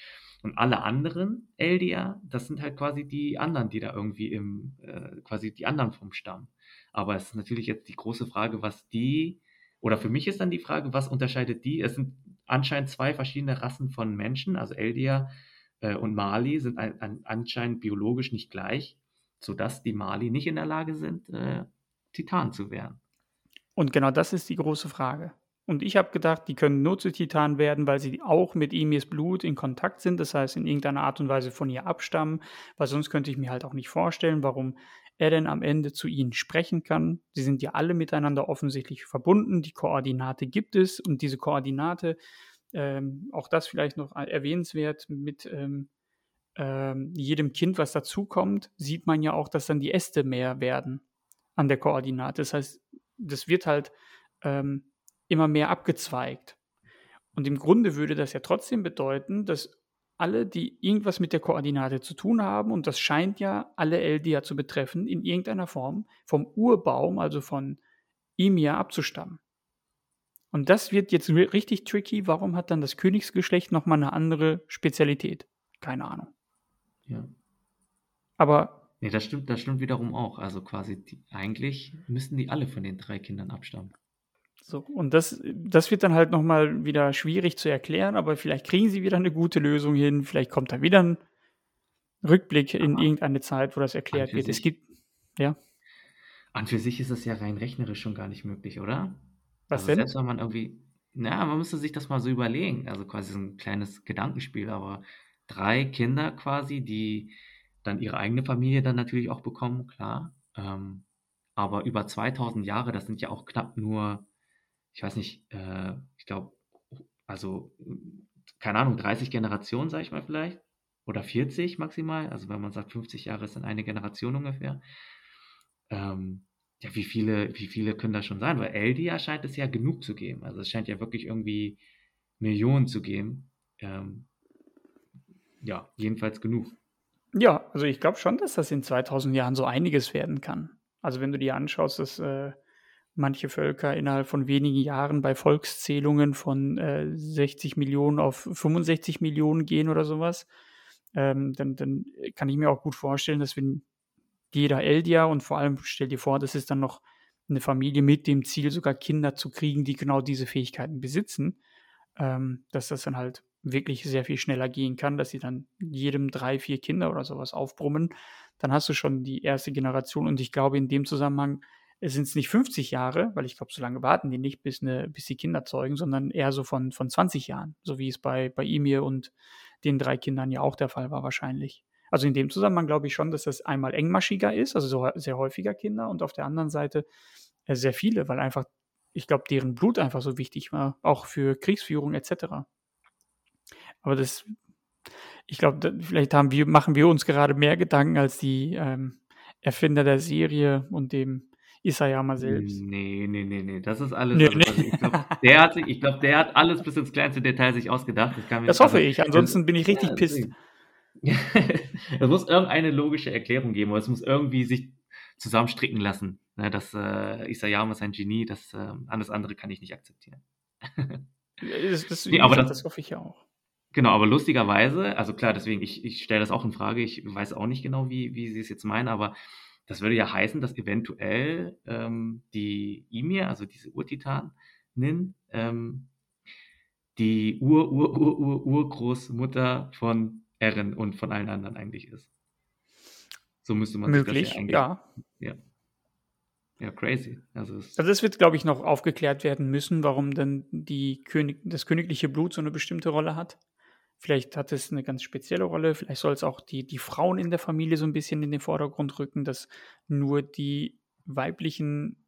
Und alle anderen Eldier, das sind halt quasi die anderen, die da irgendwie im äh, quasi die anderen vom Stamm. Aber es ist natürlich jetzt die große Frage, was die oder für mich ist dann die Frage, was unterscheidet die? Es sind anscheinend 2 verschiedene Rassen von Menschen, also Eldier, äh, und Mali sind an an anscheinend biologisch nicht gleich, sodass die Mali nicht in der Lage sind, äh, Titan zu werden. Und genau das ist die große Frage. Und ich habe gedacht, die können nur zu Titanen werden, weil sie auch mit Ymirs Blut in Kontakt sind, das heißt, in irgendeiner Art und Weise von ihr abstammen, weil sonst könnte ich mir halt auch nicht vorstellen, warum er denn am Ende zu ihnen sprechen kann. Sie sind ja alle miteinander offensichtlich verbunden, die Koordinate gibt es und diese Koordinate, ähm, auch das vielleicht noch erwähnenswert mit, ähm, ähm, jedem Kind, was dazukommt, sieht man ja auch, dass dann die Äste mehr werden an der Koordinate. Das heißt, das wird halt, ähm, immer mehr abgezweigt. Und im Grunde würde das ja trotzdem bedeuten, dass alle, die irgendwas mit der Koordinate zu tun haben, und das scheint ja alle Eldier zu betreffen, in irgendeiner Form vom Urbaum, also von Ymir abzustammen. Und das wird jetzt ri richtig tricky. Warum hat dann das Königsgeschlecht noch mal 'ne andere Spezialität? Keine Ahnung. Ja. Aber Ne, das stimmt das stimmt wiederum auch. Also quasi die eigentlich müssten die alle von den 3 Kindern abstammen. So, und das, das wird dann halt nochmal wieder schwierig zu erklären, aber vielleicht kriegen sie wieder eine gute Lösung hin, vielleicht kommt da wieder ein Rückblick in Aber irgendeine Zeit, wo das erklärt wird. Es sich, gibt, ja, an für sich ist es ja rein rechnerisch schon gar nicht möglich, oder? was Also denn? selbst wenn man irgendwie, na, man müsste sich das mal so überlegen, also quasi so ein kleines Gedankenspiel, aber drei Kinder quasi, die dann ihre eigene Familie dann natürlich auch bekommen, klar. Ähm, aber über 2000 Jahre, das sind ja auch knapp nur, ich weiß nicht, äh, ich glaube, also, keine Ahnung, 30 Generationen, sage ich mal vielleicht, oder 40 maximal. Also wenn man sagt, 50 Jahre ist dann eine Generation ungefähr. Ähm, ja, wie viele, wie viele können das schon sein? Weil Eldia scheint es ja genug zu geben. Also es scheint ja wirklich irgendwie Millionen zu geben. Ähm, ja, jedenfalls genug. Ja, also ich glaube schon, dass das in 2000 Jahren so einiges werden kann. Also wenn du dir anschaust, dass äh, manche Völker innerhalb von wenigen Jahren bei Volkszählungen von äh, 60 Millionen auf 65 Millionen gehen oder sowas, ähm, dann, dann kann ich mir auch gut vorstellen, dass wenn jeder Eldia und vor allem stell dir vor, das ist dann noch eine Familie mit dem Ziel, sogar Kinder zu kriegen, die genau diese Fähigkeiten besitzen, ähm, dass das dann halt wirklich sehr viel schneller gehen kann, dass sie dann jedem drei, vier Kinder oder sowas aufbrummen. Dann hast du schon die erste Generation und ich glaube in dem Zusammenhang sind es nicht 50 Jahre, weil ich glaube, so lange warten die nicht, bis, eine, bis die Kinder zeugen, sondern eher so von, von 20 Jahren, so wie es bei, bei Emir und den drei Kindern ja auch der Fall war wahrscheinlich. Also in dem Zusammenhang glaube ich schon, dass das einmal engmaschiger ist, also so sehr häufiger Kinder und auf der anderen Seite äh, sehr viele, weil einfach, ich glaube, deren Blut einfach so wichtig war, auch für Kriegsführung etc. Aber das, ich glaube, vielleicht haben wir, machen wir uns gerade mehr Gedanken als die ähm, Erfinder der Serie und dem Isayama selbst. Nee, nee, nee, nee. Das ist alles, Nee, also nee. ich glaube, der hat ich glaube, der hat alles bis ins kleinste Detail sich ausgedacht. Das Das also, hoffe ich, ansonsten bin ich richtig ja, pisst. es muss irgendeine logische Erklärung geben, oder es muss irgendwie sich zusammenstricken lassen. Ne, dass äh, Isayama ist ein Genie, das äh, alles andere kann ich nicht akzeptieren. Das, das, Nee, aber das, das hoffe ich ja auch. genau, aber lustigerweise, also klar, deswegen, ich, ich stelle das auch in Frage, ich weiß auch nicht genau, wie, wie sie es jetzt meinen, aber das würde ja heißen, dass eventuell ähm, die Ymir, also diese Urtitanin, ähm, die Ur, Ur, Ur, Ur, Urgroßmutter von Eren und von allen anderen eigentlich ist. So müsste man sich das ja Möglich, ja. Ja, crazy. Also es, Also es wird, glaube ich, noch aufgeklärt werden müssen, warum dann die König, das königliche Blut so eine bestimmte Rolle hat. Vielleicht hat es eine ganz spezielle Rolle, vielleicht soll es auch die, die Frauen in der Familie so ein bisschen in den Vordergrund rücken, dass nur die weiblichen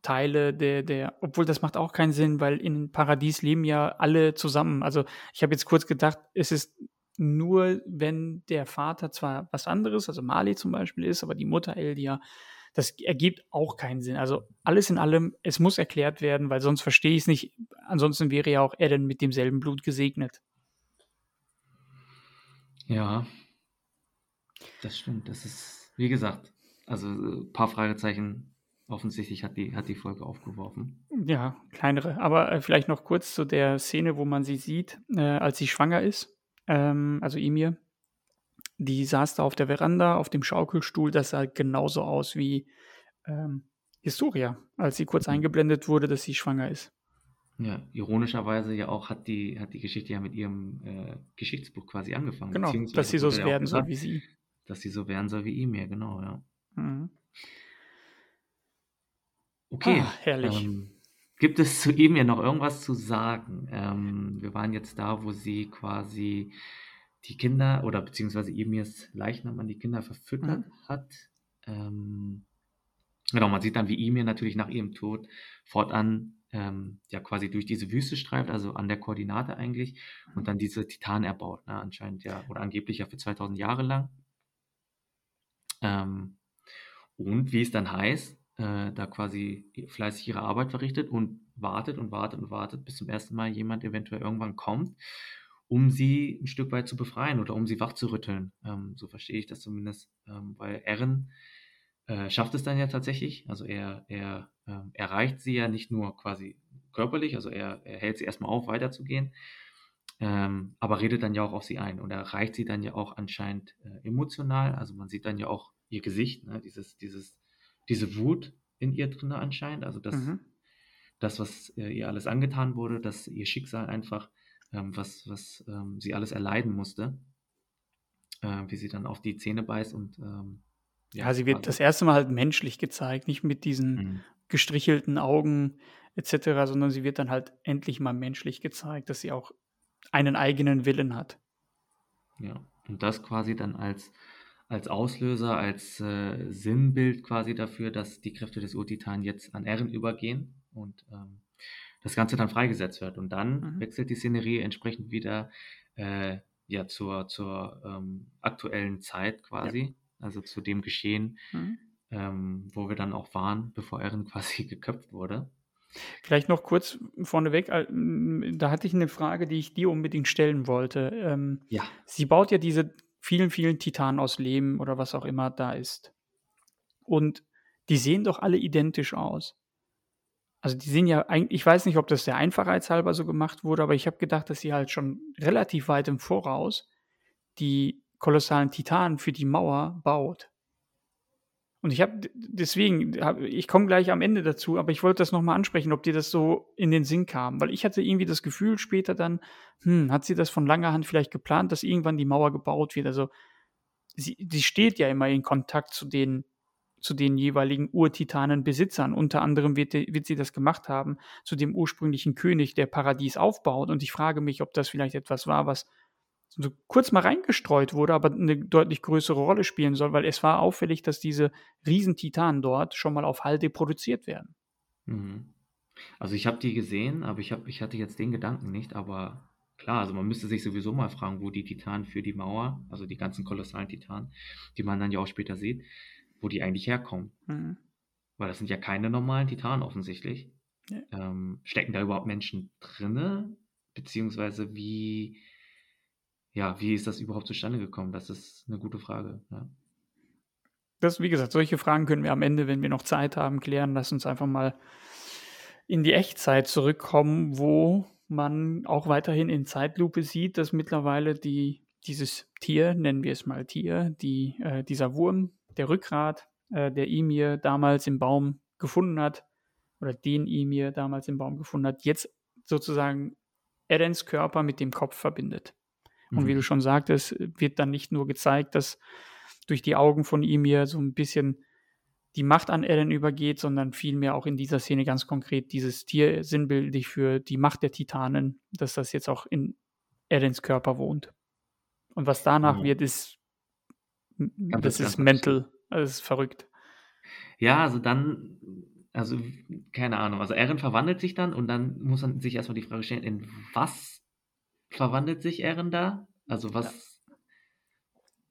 Teile der, der, obwohl das macht auch keinen Sinn, weil in Paradies leben ja alle zusammen. Also ich habe jetzt kurz gedacht, es ist nur, wenn der Vater zwar was anderes, also Mali zum Beispiel ist, aber die Mutter Eldia, das ergibt auch keinen Sinn. Also alles in allem, es muss erklärt werden, weil sonst verstehe ich es nicht. Ansonsten wäre ja auch Eren mit demselben Blut gesegnet. Ja, das stimmt. Das ist, wie gesagt, also ein paar Fragezeichen offensichtlich hat die, hat die Folge aufgeworfen. Ja, kleinere. Aber äh, vielleicht noch kurz zu der Szene, wo man sie sieht, äh, als sie schwanger ist. Ähm, also Emir. Die saß da auf der Veranda, auf dem Schaukelstuhl. Das sah genauso aus wie ähm, Historia, als sie kurz eingeblendet wurde, dass sie schwanger ist. Ja, ironischerweise ja auch hat die, hat die Geschichte ja mit ihrem äh, Geschichtsbuch quasi angefangen. Genau, dass sie so werden soll wie sie. dass sie so werden soll wie ihm, ja, genau, ja. Mhm. Okay, Ah, herrlich. ähm, gibt es zu ihm ja noch irgendwas zu sagen? Ähm, wir waren jetzt da, wo sie quasi die Kinder oder beziehungsweise Emirs Leichnam an die Kinder verfüttert Mhm. hat. Ähm, genau, man sieht dann, wie Emir natürlich nach ihrem Tod fortan ähm, ja quasi durch diese Wüste streift, also an der Koordinate eigentlich, und dann diese Titan erbaut, ne, anscheinend ja, oder angeblich ja für 2000 Jahre lang. Ähm, und wie es dann heißt, äh, da quasi fleißig ihre Arbeit verrichtet und wartet und wartet und wartet, bis zum ersten Mal jemand eventuell irgendwann kommt, um sie ein Stück weit zu befreien oder um sie wachzurütteln. Ähm, so verstehe ich das zumindest, ähm, weil Eren äh, schafft es dann ja tatsächlich. Also er, er erreicht sie ja nicht nur quasi körperlich, also er, er hält sie erstmal auf, weiterzugehen, ähm, aber redet dann ja auch auf sie ein und erreicht sie dann ja auch anscheinend äh, emotional. Also man sieht dann ja auch ihr Gesicht, ne? dieses, dieses, diese Wut in ihr drin anscheinend. Also das Mhm. das, was äh, ihr alles angetan wurde, dass ihr Schicksal einfach, ähm, was, was ähm, sie alles erleiden musste, äh, wie sie dann auf die Zähne beißt und ähm, ja, sie wird das erste Mal halt menschlich gezeigt, nicht mit diesen mhm. Gestrichelten Augen etc., sondern sie wird dann halt endlich mal menschlich gezeigt, dass sie auch einen eigenen Willen hat. Ja, und das quasi dann als, als Auslöser, als äh, Sinnbild quasi dafür, dass die Kräfte des Urtitan jetzt an Ehren übergehen und ähm, das Ganze dann freigesetzt wird. Und dann mhm. wechselt die Szenerie entsprechend wieder äh, ja, zur, zur ähm, aktuellen Zeit quasi, ja. also zu dem Geschehen, mhm. Ähm, wo wir dann auch waren, bevor Ehren quasi geköpft wurde. Vielleicht noch kurz vorneweg, äh, da hatte ich eine Frage, die ich dir unbedingt stellen wollte. Ähm, ja. Sie baut ja diese vielen, vielen Titanen aus Lehm oder was auch immer da ist. Und die sehen doch alle identisch aus. Also die sehen ja eigentlich, ich weiß nicht, ob das der Einfachheitshalber so gemacht wurde, aber ich habe gedacht, dass sie halt schon relativ weit im Voraus die kolossalen Titanen für die Mauer baut. Und ich habe deswegen, hab, ich komme gleich am Ende dazu, aber ich wollte das nochmal ansprechen, ob dir das so in den Sinn kam. Weil ich hatte irgendwie das Gefühl später dann, hm, hat sie das von langer Hand vielleicht geplant, dass irgendwann die Mauer gebaut wird. Also sie, sie steht ja immer in Kontakt zu den, zu den jeweiligen Urtitanenbesitzern. Unter anderem wird, wird sie das gemacht haben, zu dem ursprünglichen König, der Paradies aufbaut. Und ich frage mich, ob das vielleicht etwas war, was so kurz mal reingestreut wurde, aber eine deutlich größere Rolle spielen soll, weil es war auffällig, dass diese Riesentitanen dort schon mal auf Halde produziert werden. Mhm. Also ich habe die gesehen, aber ich, hab, ich hatte jetzt den Gedanken nicht, aber klar, also man müsste sich sowieso mal fragen, wo die Titanen für die Mauer, also die ganzen kolossalen Titanen, die man dann ja auch später sieht, wo die eigentlich herkommen. Mhm. Weil das sind ja keine normalen Titanen offensichtlich. Ja. Ähm, stecken da überhaupt Menschen drinne? Beziehungsweise wie, ja, wie ist das überhaupt zustande gekommen? Das ist eine gute Frage. Ja. Das, wie gesagt, solche Fragen können wir am Ende, wenn wir noch Zeit haben, klären. Lass uns einfach mal in die Echtzeit zurückkommen, wo man auch weiterhin in Zeitlupe sieht, dass mittlerweile die, dieses Tier, nennen wir es mal Tier, die, äh, dieser Wurm, der Rückgrat, äh, der Emir damals im Baum gefunden hat, oder den Emir damals im Baum gefunden hat, jetzt sozusagen Edens Körper mit dem Kopf verbindet. Und wie du mhm. schon sagtest, wird dann nicht nur gezeigt, dass durch die Augen von ihm hier so ein bisschen die Macht an Eren übergeht, sondern vielmehr auch in dieser Szene ganz konkret dieses Tier sinnbildlich für die Macht der Titanen, dass das jetzt auch in Erens Körper wohnt. Und was danach ja. wird, ist, ganz das ist mental, das ist verrückt. Ja, also dann, also keine Ahnung, also Eren verwandelt sich dann und dann muss man sich erstmal die Frage stellen, in was verwandelt sich Eren da? Also was.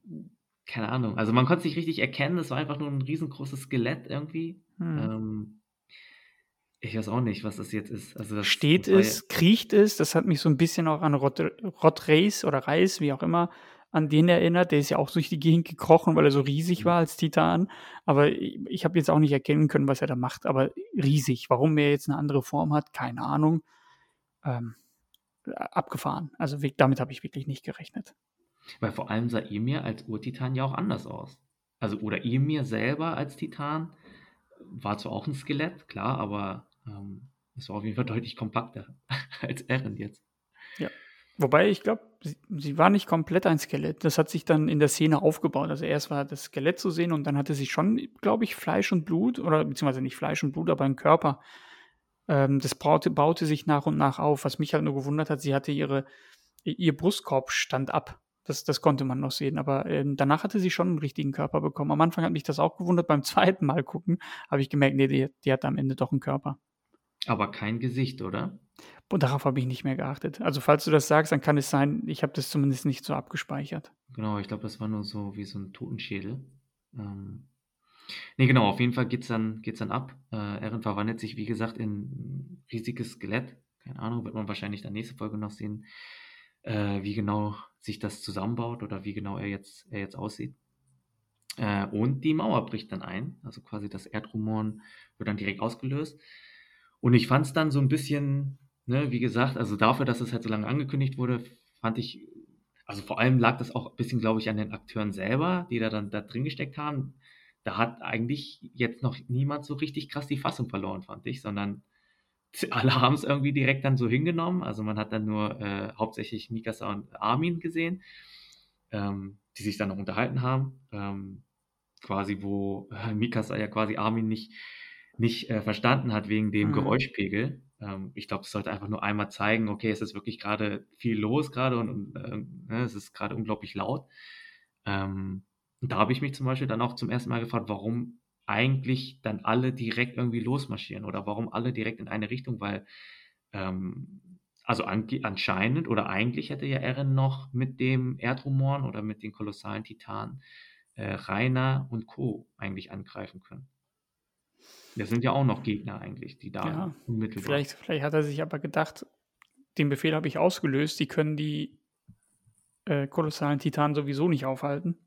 Ja. Keine Ahnung. Also man konnte es nicht richtig erkennen, es war einfach nur ein riesengroßes Skelett irgendwie. Hm. Ähm, ich weiß auch nicht, was das jetzt ist. Also das, Steht das es, ja kriecht es, das hat mich so ein bisschen auch an Rod, Rod Reis oder Reis, wie auch immer, an den erinnert. Der ist ja auch durch die Gegend gekrochen, weil er so riesig war als Titan. Aber ich, ich habe jetzt auch nicht erkennen können, was er da macht. Aber riesig. Warum er jetzt eine andere Form hat, keine Ahnung. Ähm, abgefahren. Also damit habe ich wirklich nicht gerechnet. Weil vor allem sah Emir als Urtitan ja auch anders aus. Also, oder Emir selber als Titan war zwar auch ein Skelett, klar, aber ähm, es war auf jeden Fall deutlich kompakter als Eren jetzt. Ja. Wobei ich glaube, sie, sie, war nicht komplett ein Skelett. Das hat sich dann in der Szene aufgebaut. Also erst war das Skelett zu sehen und dann hatte sie schon, glaube ich, Fleisch und Blut oder beziehungsweise nicht Fleisch und Blut, aber einen Körper. Ähm, das baute, baute sich nach und nach auf. Was mich halt nur gewundert hat, sie hatte ihre, ihr Brustkorb stand ab. Das, das konnte man noch sehen. Aber ähm, danach hatte sie schon einen richtigen Körper bekommen. Am Anfang hat mich das auch gewundert. Beim zweiten Mal gucken habe ich gemerkt, nee, die, die hat am Ende doch einen Körper. Aber kein Gesicht, oder? Und darauf habe ich nicht mehr geachtet. Also falls du das sagst, dann kann es sein, ich habe das zumindest nicht so abgespeichert. Genau, ich glaube, das war nur so wie so ein Totenschädel. Ähm, Ne, genau, auf jeden Fall geht's dann geht's dann ab. Äh, Eren verwandelt sich, wie gesagt, in ein riesiges Skelett. Keine Ahnung, wird man wahrscheinlich dann nächste Folge noch sehen, äh, wie genau sich das zusammenbaut oder wie genau er jetzt, er jetzt aussieht. Äh, und die Mauer bricht dann ein. Also quasi das Erdrumoren wird dann direkt ausgelöst. Und ich fand es dann so ein bisschen, ne, wie gesagt, also dafür, dass es halt so lange angekündigt wurde, fand ich, also vor allem lag das auch ein bisschen, glaube ich, an den Akteuren selber, die da dann da drin gesteckt haben da hat eigentlich jetzt noch niemand so richtig krass die Fassung verloren, fand ich, sondern alle haben es irgendwie direkt dann so hingenommen. Also man hat dann nur äh, hauptsächlich Mikasa und Armin gesehen, ähm, die sich dann noch unterhalten haben. Ähm, quasi, wo äh, Mikasa ja quasi Armin nicht, nicht äh, verstanden hat wegen dem mhm. Geräuschpegel. Ähm, ich glaube, es sollte einfach nur einmal zeigen, okay, es ist wirklich gerade viel los gerade und, und äh, ne, es ist gerade unglaublich laut. Ähm, und da habe ich mich zum Beispiel dann auch zum ersten Mal gefragt, warum eigentlich dann alle direkt irgendwie losmarschieren oder warum alle direkt in eine Richtung, weil ähm, also an, anscheinend oder eigentlich hätte ja Eren noch mit dem Erdrumoren oder mit den kolossalen Titanen äh, Rainer und Co. eigentlich angreifen können. Das sind ja auch noch Gegner eigentlich, die da ja, unmittelbar. Vielleicht, vielleicht hat er sich aber gedacht, den Befehl habe ich ausgelöst, die können die äh, kolossalen Titanen sowieso nicht aufhalten.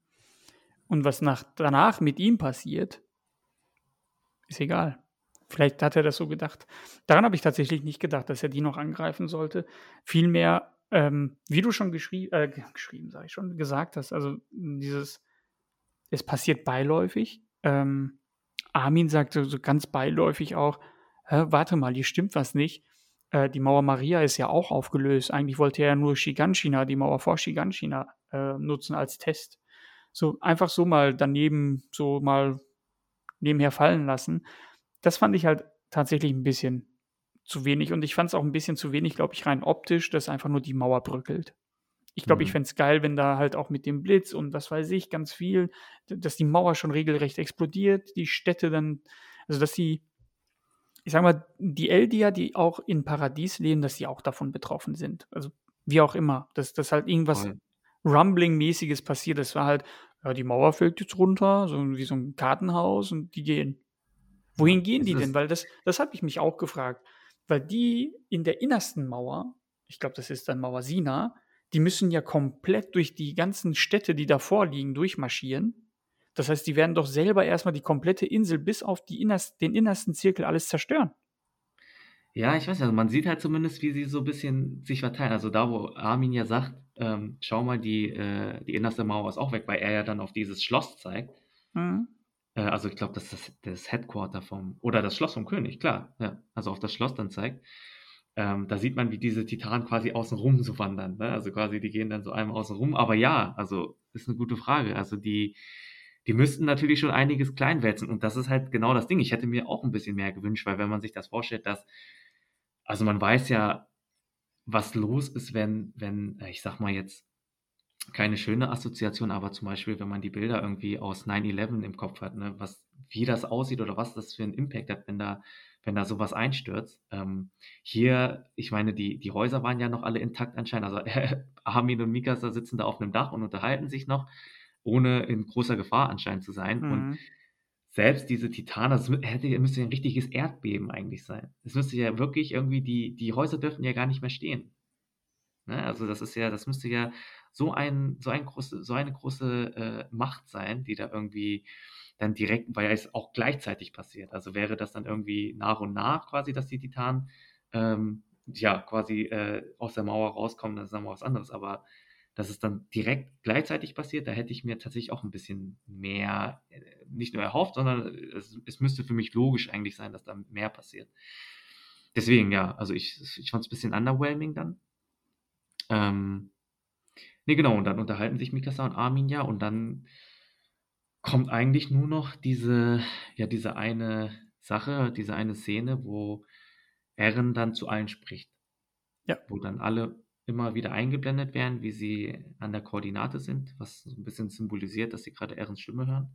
Und was nach, danach mit ihm passiert, ist egal. Vielleicht hat er das so gedacht. Daran habe ich tatsächlich nicht gedacht, dass er die noch angreifen sollte. Vielmehr, ähm, wie du schon geschrie äh, geschrieben, sage ich schon, gesagt hast, also dieses, es passiert beiläufig. Ähm, Armin sagte so ganz beiläufig auch, warte mal, hier stimmt was nicht. Äh, die Mauer Maria ist ja auch aufgelöst. Eigentlich wollte er ja nur Shiganshina, die Mauer vor Shiganshina, äh, nutzen als Test. So einfach so mal daneben, so mal nebenher fallen lassen. Das fand ich halt tatsächlich ein bisschen zu wenig und ich fand es auch ein bisschen zu wenig, glaube ich, rein optisch, dass einfach nur die Mauer bröckelt. Ich glaube, mhm. ich fände es geil, wenn da halt auch mit dem Blitz und was weiß ich, ganz viel, dass die Mauer schon regelrecht explodiert, die Städte dann, also dass die, ich sag mal, die Eldier, die auch in Paradies leben, dass sie auch davon betroffen sind. Also wie auch immer, dass das halt irgendwas Rumbling-mäßiges passiert. Das war halt, ja, die Mauer fällt jetzt runter, so wie so ein Kartenhaus und die gehen. Wohin gehen die denn? Weil das, das habe ich mich auch gefragt. Weil die in der innersten Mauer, ich glaube, das ist dann Mauer Sina, die müssen ja komplett durch die ganzen Städte, die davor liegen, durchmarschieren. Das heißt, die werden doch selber erstmal die komplette Insel bis auf die innerst, den innersten Zirkel alles zerstören. Ja, ich weiß ja, also man sieht halt zumindest, wie sie so ein bisschen sich verteilen. Also da, wo Armin ja sagt, ähm, schau mal, die, äh, die innerste Mauer ist auch weg, weil er ja dann auf dieses Schloss zeigt. Mhm. Äh, also ich glaube, das ist das, das Headquarter vom, oder das Schloss vom König, klar. Ja, also auf das Schloss dann zeigt. Ähm, da sieht man, wie diese Titanen quasi außen rum so wandern. Ne? Also quasi, die gehen dann so einmal außen rum. Aber ja, also ist eine gute Frage. Also die, die müssten natürlich schon einiges kleinwälzen. Und das ist halt genau das Ding. Ich hätte mir auch ein bisschen mehr gewünscht, weil wenn man sich das vorstellt, dass, also man weiß ja, was los ist, wenn, wenn, äh, ich sag mal jetzt, keine schöne Assoziation, aber zum Beispiel, wenn man die Bilder irgendwie aus 9-11 im Kopf hat, ne, was, wie das aussieht oder was das für einen Impact hat, wenn da wenn da sowas einstürzt. Ähm, hier, ich meine, die, die Häuser waren ja noch alle intakt anscheinend. Also äh, Armin und Mikasa sitzen da auf einem Dach und unterhalten sich noch, ohne in großer Gefahr anscheinend zu sein. Mhm. Und selbst diese Titanen, das hätte, müsste ein richtiges Erdbeben eigentlich sein. Es müsste ja wirklich irgendwie, die, die Häuser dürften ja gar nicht mehr stehen. Ne? Also das ist ja, das müsste ja so ein, so ein große, so eine große äh, Macht sein, die da irgendwie dann direkt, weil es auch gleichzeitig passiert. Also wäre das dann irgendwie nach und nach quasi, dass die Titanen ähm, ja quasi äh, aus der Mauer rauskommen, dann ist dann mal was anderes. Aber dass es dann direkt gleichzeitig passiert, da hätte ich mir tatsächlich auch ein bisschen mehr, äh, nicht nur erhofft, sondern es, es müsste für mich logisch eigentlich sein, dass da mehr passiert. Deswegen, ja, also ich, ich fand es ein bisschen underwhelming dann. Ähm, ne, genau, und dann unterhalten sich Mikasa und Armin ja und dann kommt eigentlich nur noch diese, ja, diese eine Sache, diese eine Szene, wo Eren dann zu allen spricht. Ja. Wo dann alle immer wieder eingeblendet werden, wie sie an der Koordinate sind, was so ein bisschen symbolisiert, dass sie gerade Erens Stimme hören.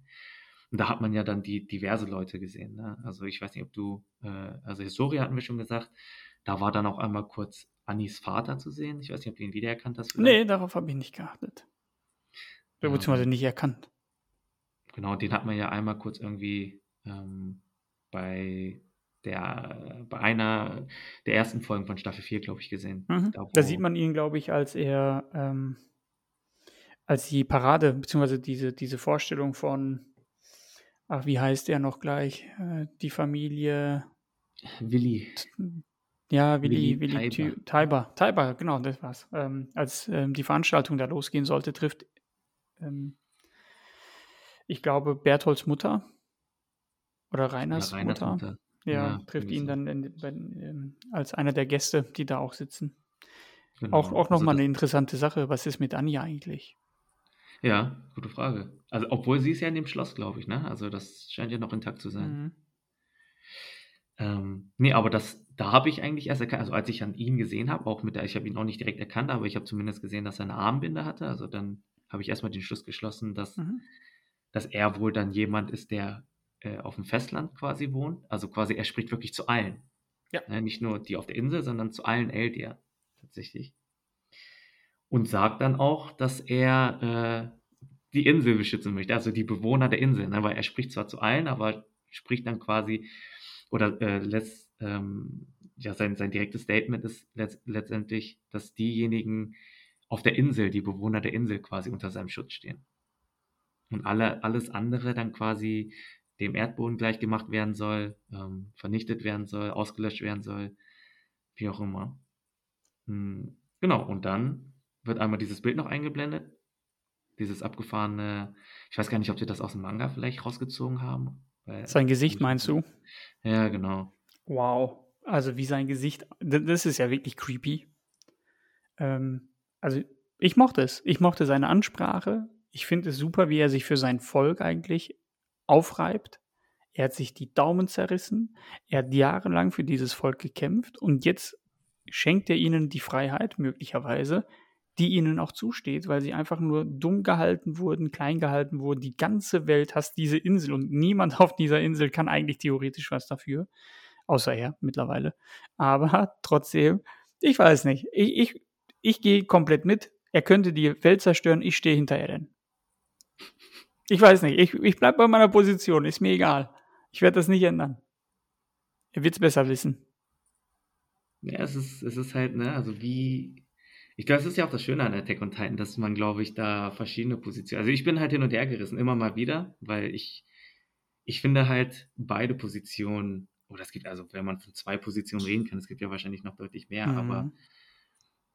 Und da hat man ja dann die diverse Leute gesehen. Ne? Also ich weiß nicht, ob du, äh, also Historie hatten wir schon gesagt, da war dann auch einmal kurz Annis Vater zu sehen. Ich weiß nicht, ob du ihn wiedererkannt hast. Vielleicht. Nee, darauf habe ich nicht geachtet. Beziehungsweise ja. nicht erkannt. Genau, den hat man ja einmal kurz irgendwie ähm, bei der, bei einer der ersten Folgen von Staffel 4, glaube ich, gesehen. Mhm. Da, da, sieht man ihn, glaube ich, als er, ähm, als die Parade, beziehungsweise diese, diese Vorstellung von, ach, wie heißt er noch gleich? Äh, die Familie. Willi. Ja, Willi, Willi, Willi Taiber. Taiber, genau, das war's. Ähm, als ähm, die Veranstaltung da losgehen sollte, trifft ähm, ich glaube, Bertholds Mutter oder Reiners, ja, Reiners Mutter. Mutter. Ja, Ja, trifft ihn so. dann in, bei, ähm, als einer der Gäste, die da auch sitzen. Auch, Genau. auch Also nochmal das, eine interessante Sache. Was ist mit Anja eigentlich? ja, gute Frage. Also, obwohl sie ist ja in dem Schloss, glaube ich, ne? Also das scheint ja noch intakt zu sein. Mhm. Ähm, nee, aber das, da habe ich eigentlich erst erkannt, also als ich an ihn gesehen habe, auch mit der, ich habe ihn auch nicht direkt erkannt, aber ich habe zumindest gesehen, dass er eine Armbinde hatte. Also dann habe ich erstmal den Schluss geschlossen, dass, Mhm. dass er wohl dann jemand ist, der äh, auf dem Festland quasi wohnt. Also quasi, er spricht wirklich zu allen. Ja. Ne? Nicht nur die auf der Insel, sondern zu allen Eldier tatsächlich. Und sagt dann auch, dass er äh, die Insel beschützen möchte, also die Bewohner der Insel. Ne? Weil er spricht zwar zu allen, aber spricht dann quasi oder äh, lässt, ähm, ja, sein, sein direktes Statement ist letzt, letztendlich, dass diejenigen auf der Insel, die Bewohner der Insel quasi unter seinem Schutz stehen. Und alle, alles andere dann quasi dem Erdboden gleichgemacht werden soll, ähm, vernichtet werden soll, ausgelöscht werden soll, wie auch immer. Hm, genau, und dann wird einmal dieses Bild noch eingeblendet, dieses abgefahrene, ich weiß gar nicht, ob sie das aus dem Manga vielleicht rausgezogen haben. Sein Gesicht meinst du? Ja, genau. Wow. Also wie sein Gesicht, das ist ja wirklich creepy. Ähm, also ich mochte es. Ich mochte seine Ansprache. Ich finde es super, wie er sich für sein Volk eigentlich aufreibt. Er hat sich die Daumen zerrissen. Er hat jahrelang für dieses Volk gekämpft und jetzt schenkt er ihnen die Freiheit, möglicherweise, die ihnen auch zusteht, weil sie einfach nur dumm gehalten wurden, klein gehalten wurden. Die ganze Welt hasst diese Insel und niemand auf dieser Insel kann eigentlich theoretisch was dafür, außer er mittlerweile. Aber trotzdem, ich weiß nicht. Ich, ich, ich gehe komplett mit. Er könnte die Welt zerstören, ich stehe hinter Eren. Ich weiß nicht, ich, ich bleibe bei meiner Position, ist mir egal. Ich werde das nicht ändern. Er wird es besser wissen. Ja, es ist, es ist halt, ne, also wie, ich glaube, es ist ja auch das Schöne an Attack on Titan, dass man, glaube ich, da verschiedene Positionen, also ich bin halt hin und her gerissen, immer mal wieder, weil ich, ich finde halt beide Positionen, oder es gibt, also wenn man von zwei Positionen reden kann, es gibt ja wahrscheinlich noch deutlich mehr, Mhm. aber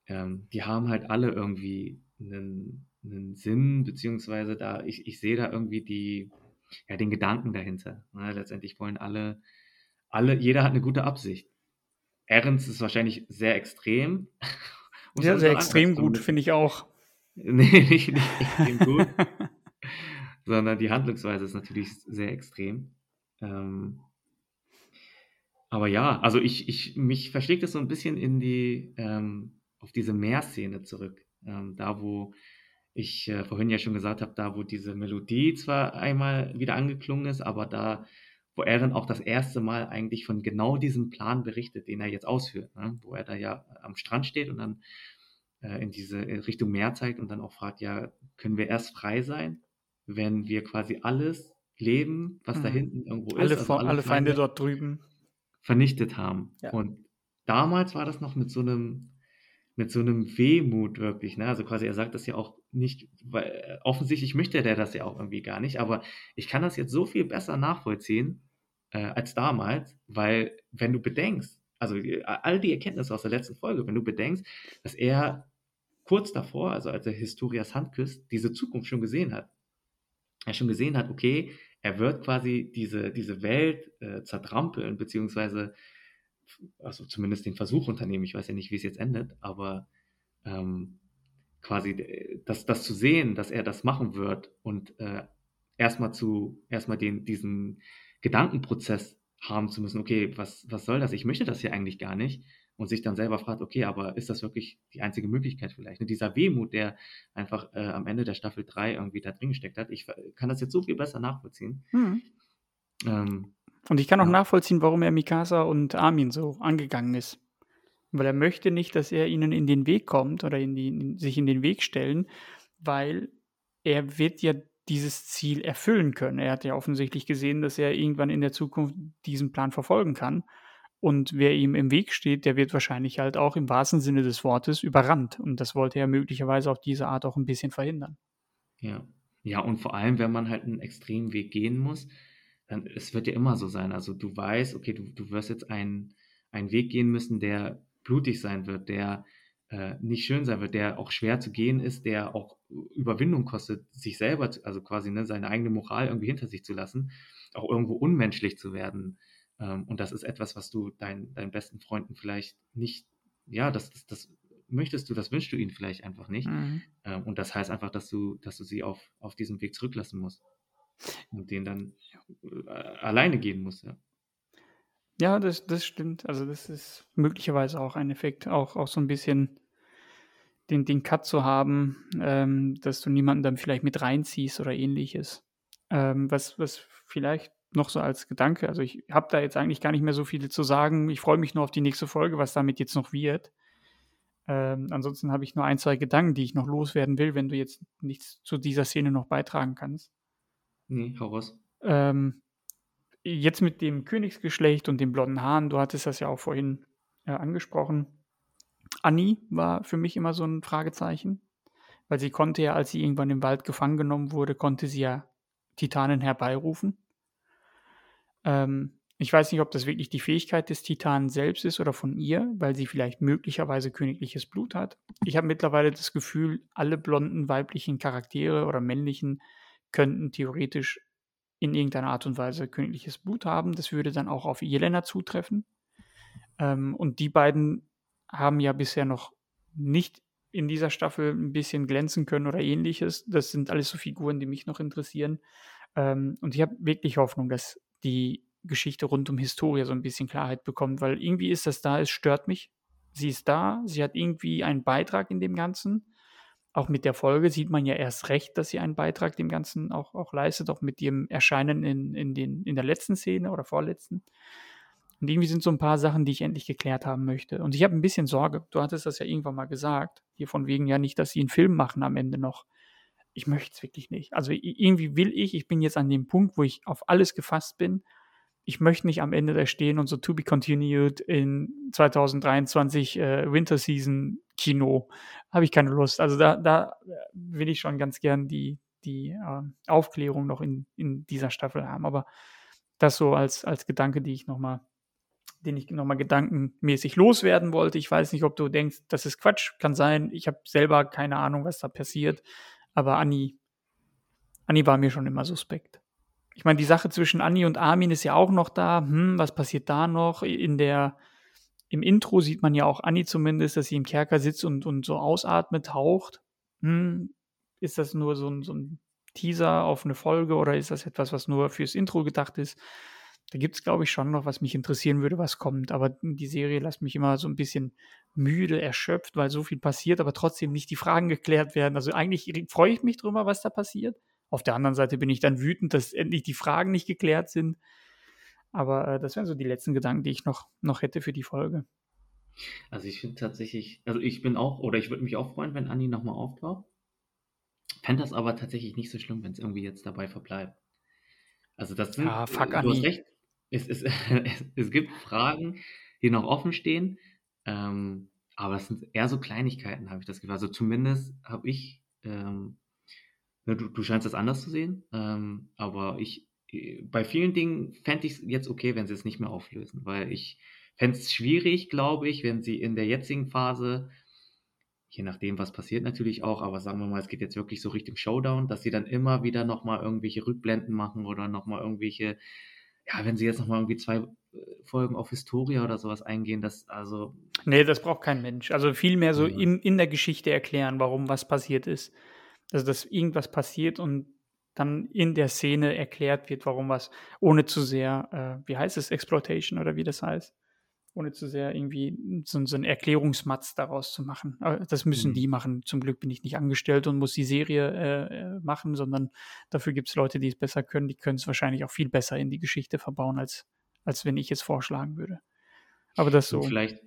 ähm, die haben halt alle irgendwie einen, einen Sinn, beziehungsweise da, ich, ich sehe da irgendwie die, ja, den Gedanken dahinter. Ne? Letztendlich wollen alle, alle, jeder hat eine gute Absicht. Ehrens ist wahrscheinlich sehr extrem. Ja, sehr extrem gut, finde ich auch. Nee, nicht, nicht extrem gut, sondern die Handlungsweise ist natürlich sehr extrem. Ähm, aber ja, also ich, ich, mich verschlägt es so ein bisschen in die, ähm, auf diese Meerszene zurück. Ähm, da, wo ich äh, vorhin ja schon gesagt habe, da, wo diese Melodie zwar einmal wieder angeklungen ist, aber da, wo Eren auch das erste Mal eigentlich von genau diesem Plan berichtet, den er jetzt ausführt, ne? wo er da ja am Strand steht und dann äh, in diese in Richtung Meer zeigt und dann auch fragt, ja, können wir erst frei sein, wenn wir quasi alles leben, was da Mhm. hinten irgendwo Alle, ist, also Fo- alle Feinde dort drüben. vernichtet haben. Ja. Und damals war das noch mit so einem, mit so einem Wehmut wirklich, ne? Also quasi, er sagt das ja auch nicht, weil äh, offensichtlich möchte der das ja auch irgendwie gar nicht, aber ich kann das jetzt so viel besser nachvollziehen äh, als damals, weil wenn du bedenkst, also die- all die Erkenntnisse aus der letzten Folge, wenn du bedenkst, dass er kurz davor, also als er Historias Hand küsst, diese Zukunft schon gesehen hat. Er schon gesehen hat, okay, er wird quasi diese, diese Welt äh, zertrampeln, beziehungsweise, also zumindest den Versuch unternehmen. Ich weiß ja nicht, wie es jetzt endet, aber ähm, quasi äh, das, das zu sehen, dass er das machen wird und äh, erstmal zu, erstmal den, diesen Gedankenprozess haben zu müssen, okay, was, was soll das? Ich möchte das hier eigentlich gar nicht. Und sich dann selber fragt, okay, aber ist das wirklich die einzige Möglichkeit vielleicht? Ne? Dieser Wehmut, der einfach äh, am Ende der Staffel 3 irgendwie da drin gesteckt hat, ich äh, kann das jetzt so viel besser nachvollziehen. Mhm. Ähm, Und ich kann auch Ja. nachvollziehen, warum er Mikasa und Armin so angegangen ist. Weil er möchte nicht, dass er ihnen in den Weg kommt oder in die, in, sich in den Weg stellen, weil er wird ja dieses Ziel erfüllen können. Er hat ja offensichtlich gesehen, dass er irgendwann in der Zukunft diesen Plan verfolgen kann. Und wer ihm im Weg steht, der wird wahrscheinlich halt auch im wahrsten Sinne des Wortes überrannt. Und das wollte er möglicherweise auf diese Art auch ein bisschen verhindern. Ja. Ja, und vor allem, wenn man halt einen extremen Weg gehen muss, dann, es wird ja immer so sein. Also du weißt, okay, du, du wirst jetzt einen, einen Weg gehen müssen, der blutig sein wird, der äh, nicht schön sein wird, der auch schwer zu gehen ist, der auch Überwindung kostet, sich selber, zu, also quasi ne, seine eigene Moral irgendwie hinter sich zu lassen, auch irgendwo unmenschlich zu werden, Ähm, und das ist etwas, was du dein, deinen besten Freunden vielleicht nicht, ja, das, das, das möchtest du, das wünschst du ihnen vielleicht einfach nicht. Mhm. Ähm, und das heißt einfach, dass du, dass du sie auf, auf diesem Weg zurücklassen musst. Und den dann äh, alleine gehen musst, ja. Ja, das, das stimmt. Also das ist möglicherweise auch ein Effekt, auch, auch so ein bisschen den, den Cut zu haben, ähm, dass du niemanden dann vielleicht mit reinziehst oder ähnliches. Ähm, was, was vielleicht noch so als Gedanke, also ich habe da jetzt eigentlich gar nicht mehr so viel zu sagen. Ich freue mich nur auf die nächste Folge, was damit jetzt noch wird. Ähm, ansonsten habe ich nur ein, zwei Gedanken, die ich noch loswerden will, wenn du jetzt nichts zu dieser Szene noch beitragen kannst. Nee, hau raus. Ähm, jetzt mit dem Königsgeschlecht und den blonden Haaren, du hattest das ja auch vorhin äh, angesprochen. Annie war für mich immer so ein Fragezeichen, weil sie konnte ja, als sie irgendwann im Wald gefangen genommen wurde, konnte sie ja Titanen herbeirufen. Ähm, ich weiß nicht, ob das wirklich die Fähigkeit des Titanen selbst ist oder von ihr, weil sie vielleicht möglicherweise königliches Blut hat. Ich habe mittlerweile das Gefühl, alle blonden weiblichen Charaktere oder männlichen könnten theoretisch in irgendeiner Art und Weise königliches Blut haben. Das würde dann auch auf Jelena zutreffen. Ähm, und die beiden haben ja bisher noch nicht in dieser Staffel ein bisschen glänzen können oder ähnliches. Das sind alles so Figuren, die mich noch interessieren. Ähm, und ich habe wirklich Hoffnung, dass die Geschichte rund um Historia so ein bisschen Klarheit bekommt, weil irgendwie ist das da, es stört mich. Sie ist da, sie hat irgendwie einen Beitrag in dem Ganzen. Auch mit der Folge sieht man ja erst recht, dass sie einen Beitrag dem Ganzen auch, auch leistet, auch mit ihrem Erscheinen in, in, den, in der letzten Szene oder vorletzten. Und irgendwie sind so ein paar Sachen, die ich endlich geklärt haben möchte. Und ich habe ein bisschen Sorge. Du hattest das ja irgendwann mal gesagt. Hier von wegen ja nicht, dass sie einen Film machen am Ende noch. Ich möchte es wirklich nicht. Also irgendwie will ich, ich bin jetzt an dem Punkt, wo ich auf alles gefasst bin. Ich möchte nicht am Ende da stehen und so to be continued in 2023 äh, Winter Season Kino. Habe ich keine Lust. Also da, da will ich schon ganz gern die, die äh, Aufklärung noch in, in dieser Staffel haben. Aber das so als, als Gedanke, die ich nochmal den ich nochmal gedankenmäßig loswerden wollte. Ich weiß nicht, ob du denkst, das ist Quatsch, kann sein. Ich habe selber keine Ahnung, was da passiert. Aber Anni, Anni war mir schon immer suspekt. Ich meine, die Sache zwischen Anni und Armin ist ja auch noch da. Hm, was passiert da noch? In der, im Intro sieht man ja auch Anni zumindest, dass sie im Kerker sitzt und, und so ausatmet, taucht. Hm, ist das nur so ein, so ein Teaser auf eine Folge oder ist das etwas, was nur fürs Intro gedacht ist? Da gibt es, glaube ich, schon noch, was mich interessieren würde, was kommt. Aber die Serie lässt mich immer so ein bisschen müde, erschöpft, weil so viel passiert, aber trotzdem nicht die Fragen geklärt werden. Also eigentlich freue ich mich drüber, was da passiert. Auf der anderen Seite bin ich dann wütend, dass endlich die Fragen nicht geklärt sind. Aber äh, das wären so die letzten Gedanken, die ich noch, noch hätte für die Folge. Also ich finde tatsächlich, also ich bin auch, oder ich würde mich auch freuen, wenn Anni nochmal auftaucht. Fände das aber tatsächlich nicht so schlimm, wenn es irgendwie jetzt dabei verbleibt. Also das sind, ja, fuck, du Anni. hast recht, es, es, es, es gibt Fragen, die noch offen stehen, ähm, aber es sind eher so Kleinigkeiten, habe ich das Gefühl. Also zumindest habe ich, ähm, du, du scheinst das anders zu sehen, ähm, aber ich, bei vielen Dingen fände ich es jetzt okay, wenn sie es nicht mehr auflösen, weil ich fände es schwierig, glaube ich, wenn sie in der jetzigen Phase, je nachdem, was passiert natürlich auch, aber sagen wir mal, es geht jetzt wirklich so Richtung Showdown, dass sie dann immer wieder nochmal irgendwelche Rückblenden machen oder nochmal irgendwelche ja, wenn sie jetzt nochmal irgendwie zwei äh, Folgen auf Historia oder sowas eingehen, das also. Nee, das braucht kein Mensch. Also vielmehr so ja. in, in der Geschichte erklären, warum was passiert ist. Also, dass irgendwas passiert und dann in der Szene erklärt wird, warum was, ohne zu sehr, äh, wie heißt es, Exploitation oder wie das heißt ohne zu sehr irgendwie so, so einen Erklärungsmatz daraus zu machen. Das müssen mhm. die machen. Zum Glück bin ich nicht angestellt und muss die Serie äh, äh machen, sondern dafür gibt es Leute, die es besser können. Die können es wahrscheinlich auch viel besser in die Geschichte verbauen, als, als wenn ich es vorschlagen würde. Aber das so. Vielleicht,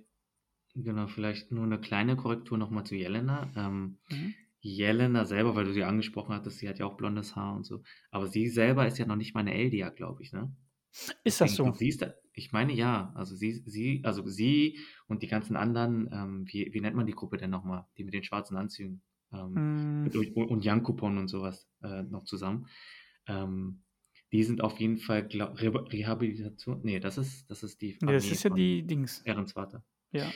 genau, vielleicht nur eine kleine Korrektur nochmal zu Jelena. Ähm, mhm. Jelena selber, weil du sie angesprochen hattest, sie hat ja auch blondes Haar und so. Aber sie selber ist ja noch nicht meine Eldia, glaube ich, ne? Ist das so? Du siehst, ich meine ja, also sie, sie, also sie und die ganzen anderen, ähm, wie, wie nennt man die Gruppe denn nochmal, die mit den schwarzen Anzügen ähm, mm. und Jankupon und sowas äh, noch zusammen. Ähm, die sind auf jeden Fall glaub, Re Rehabilitation. Nee, das ist, das ist die. Nee, das ist ja die Dings. Ehrensvater. Ja.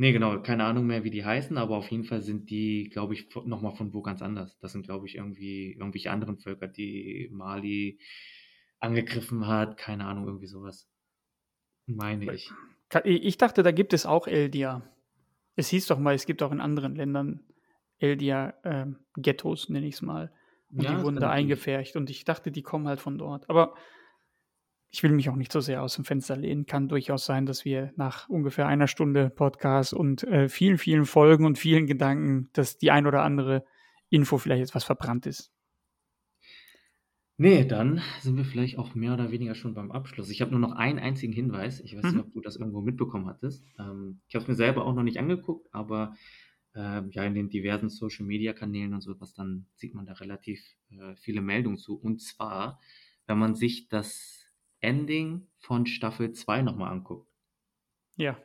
Nee, genau, keine Ahnung mehr, wie die heißen, aber auf jeden Fall sind die, glaube ich, nochmal von wo ganz anders. Das sind, glaube ich, irgendwie irgendwelche anderen Völker, die Mali angegriffen hat, keine Ahnung, irgendwie sowas. Meine ich. Ich dachte, da gibt es auch Eldia. Es hieß doch mal, es gibt auch in anderen Ländern Eldia-Ghettos, ähm, nenne ich es mal. Und ja, die wurden da eingefärcht. Und ich dachte, die kommen halt von dort. Aber ich will mich auch nicht so sehr aus dem Fenster lehnen. Kann durchaus sein, dass wir nach ungefähr einer Stunde Podcast und äh, vielen, vielen Folgen und vielen Gedanken, dass die ein oder andere Info vielleicht etwas verbrannt ist. Nee, dann sind wir vielleicht auch mehr oder weniger schon beim Abschluss. Ich habe nur noch einen einzigen Hinweis. Ich weiß mhm. nicht, ob du das irgendwo mitbekommen hattest. Ähm, ich habe es mir selber auch noch nicht angeguckt, aber ähm, ja, in den diversen Social Media Kanälen und sowas, dann sieht man da relativ äh, viele Meldungen zu. Und zwar, wenn man sich das Ending von Staffel 2 nochmal anguckt. Ja.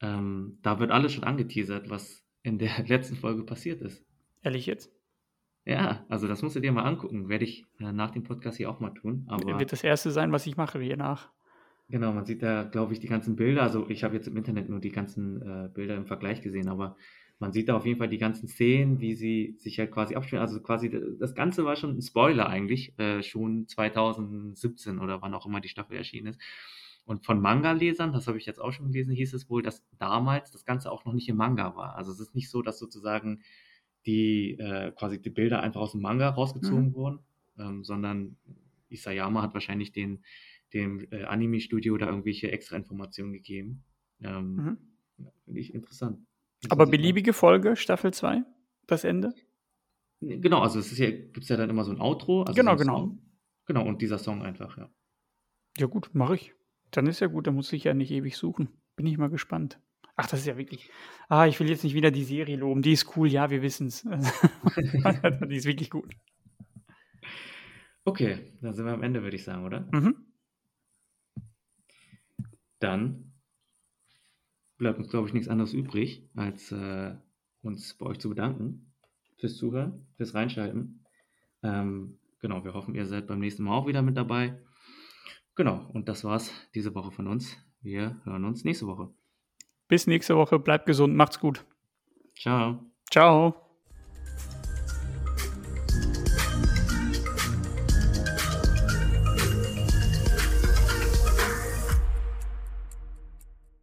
Ähm, da wird alles schon angeteasert, was in der letzten Folge passiert ist. Ehrlich jetzt? Ja, also das musst du dir mal angucken. Werde ich äh, nach dem Podcast hier auch mal tun. Aber Wird das erste sein, was ich mache hier nach. Genau, man sieht da, glaube ich, die ganzen Bilder. Also ich habe jetzt im Internet nur die ganzen äh, Bilder im Vergleich gesehen, aber man sieht da auf jeden Fall die ganzen Szenen, wie sie sich halt quasi abspielen. Also quasi, das Ganze war schon ein Spoiler eigentlich, äh, schon 2017 oder wann auch immer die Staffel erschienen ist. Und von Manga-Lesern, das habe ich jetzt auch schon gelesen, hieß es wohl, dass damals das Ganze auch noch nicht im Manga war. Also es ist nicht so, dass sozusagen die äh, quasi die Bilder einfach aus dem Manga rausgezogen mhm. wurden, ähm, sondern Isayama hat wahrscheinlich den, dem äh, Anime-Studio da irgendwelche extra Informationen gegeben. Ähm, mhm. Finde ich interessant. Aber beliebige Folge, Staffel 2, das Ende? Genau, also es ja, gibt es ja dann immer so ein Outro. Also genau, so genau. Song. Genau, und dieser Song einfach, ja. Ja gut, mache ich. Dann ist ja gut, dann muss ich ja nicht ewig suchen. Bin ich mal gespannt. Ach, das ist ja wirklich. Ah, ich will jetzt nicht wieder die Serie loben. Die ist cool, ja, wir wissen es. die ist wirklich gut. Okay, dann sind wir am Ende, würde ich sagen, oder? Mhm. Dann bleibt uns, glaube ich, nichts anderes übrig, als äh, uns bei euch zu bedanken fürs Zuhören, fürs Reinschalten. Ähm, genau, wir hoffen, ihr seid beim nächsten Mal auch wieder mit dabei. Genau, und das war's diese Woche von uns. Wir hören uns nächste Woche. Bis nächste Woche. Bleibt gesund. Macht's gut. Ciao. Ciao.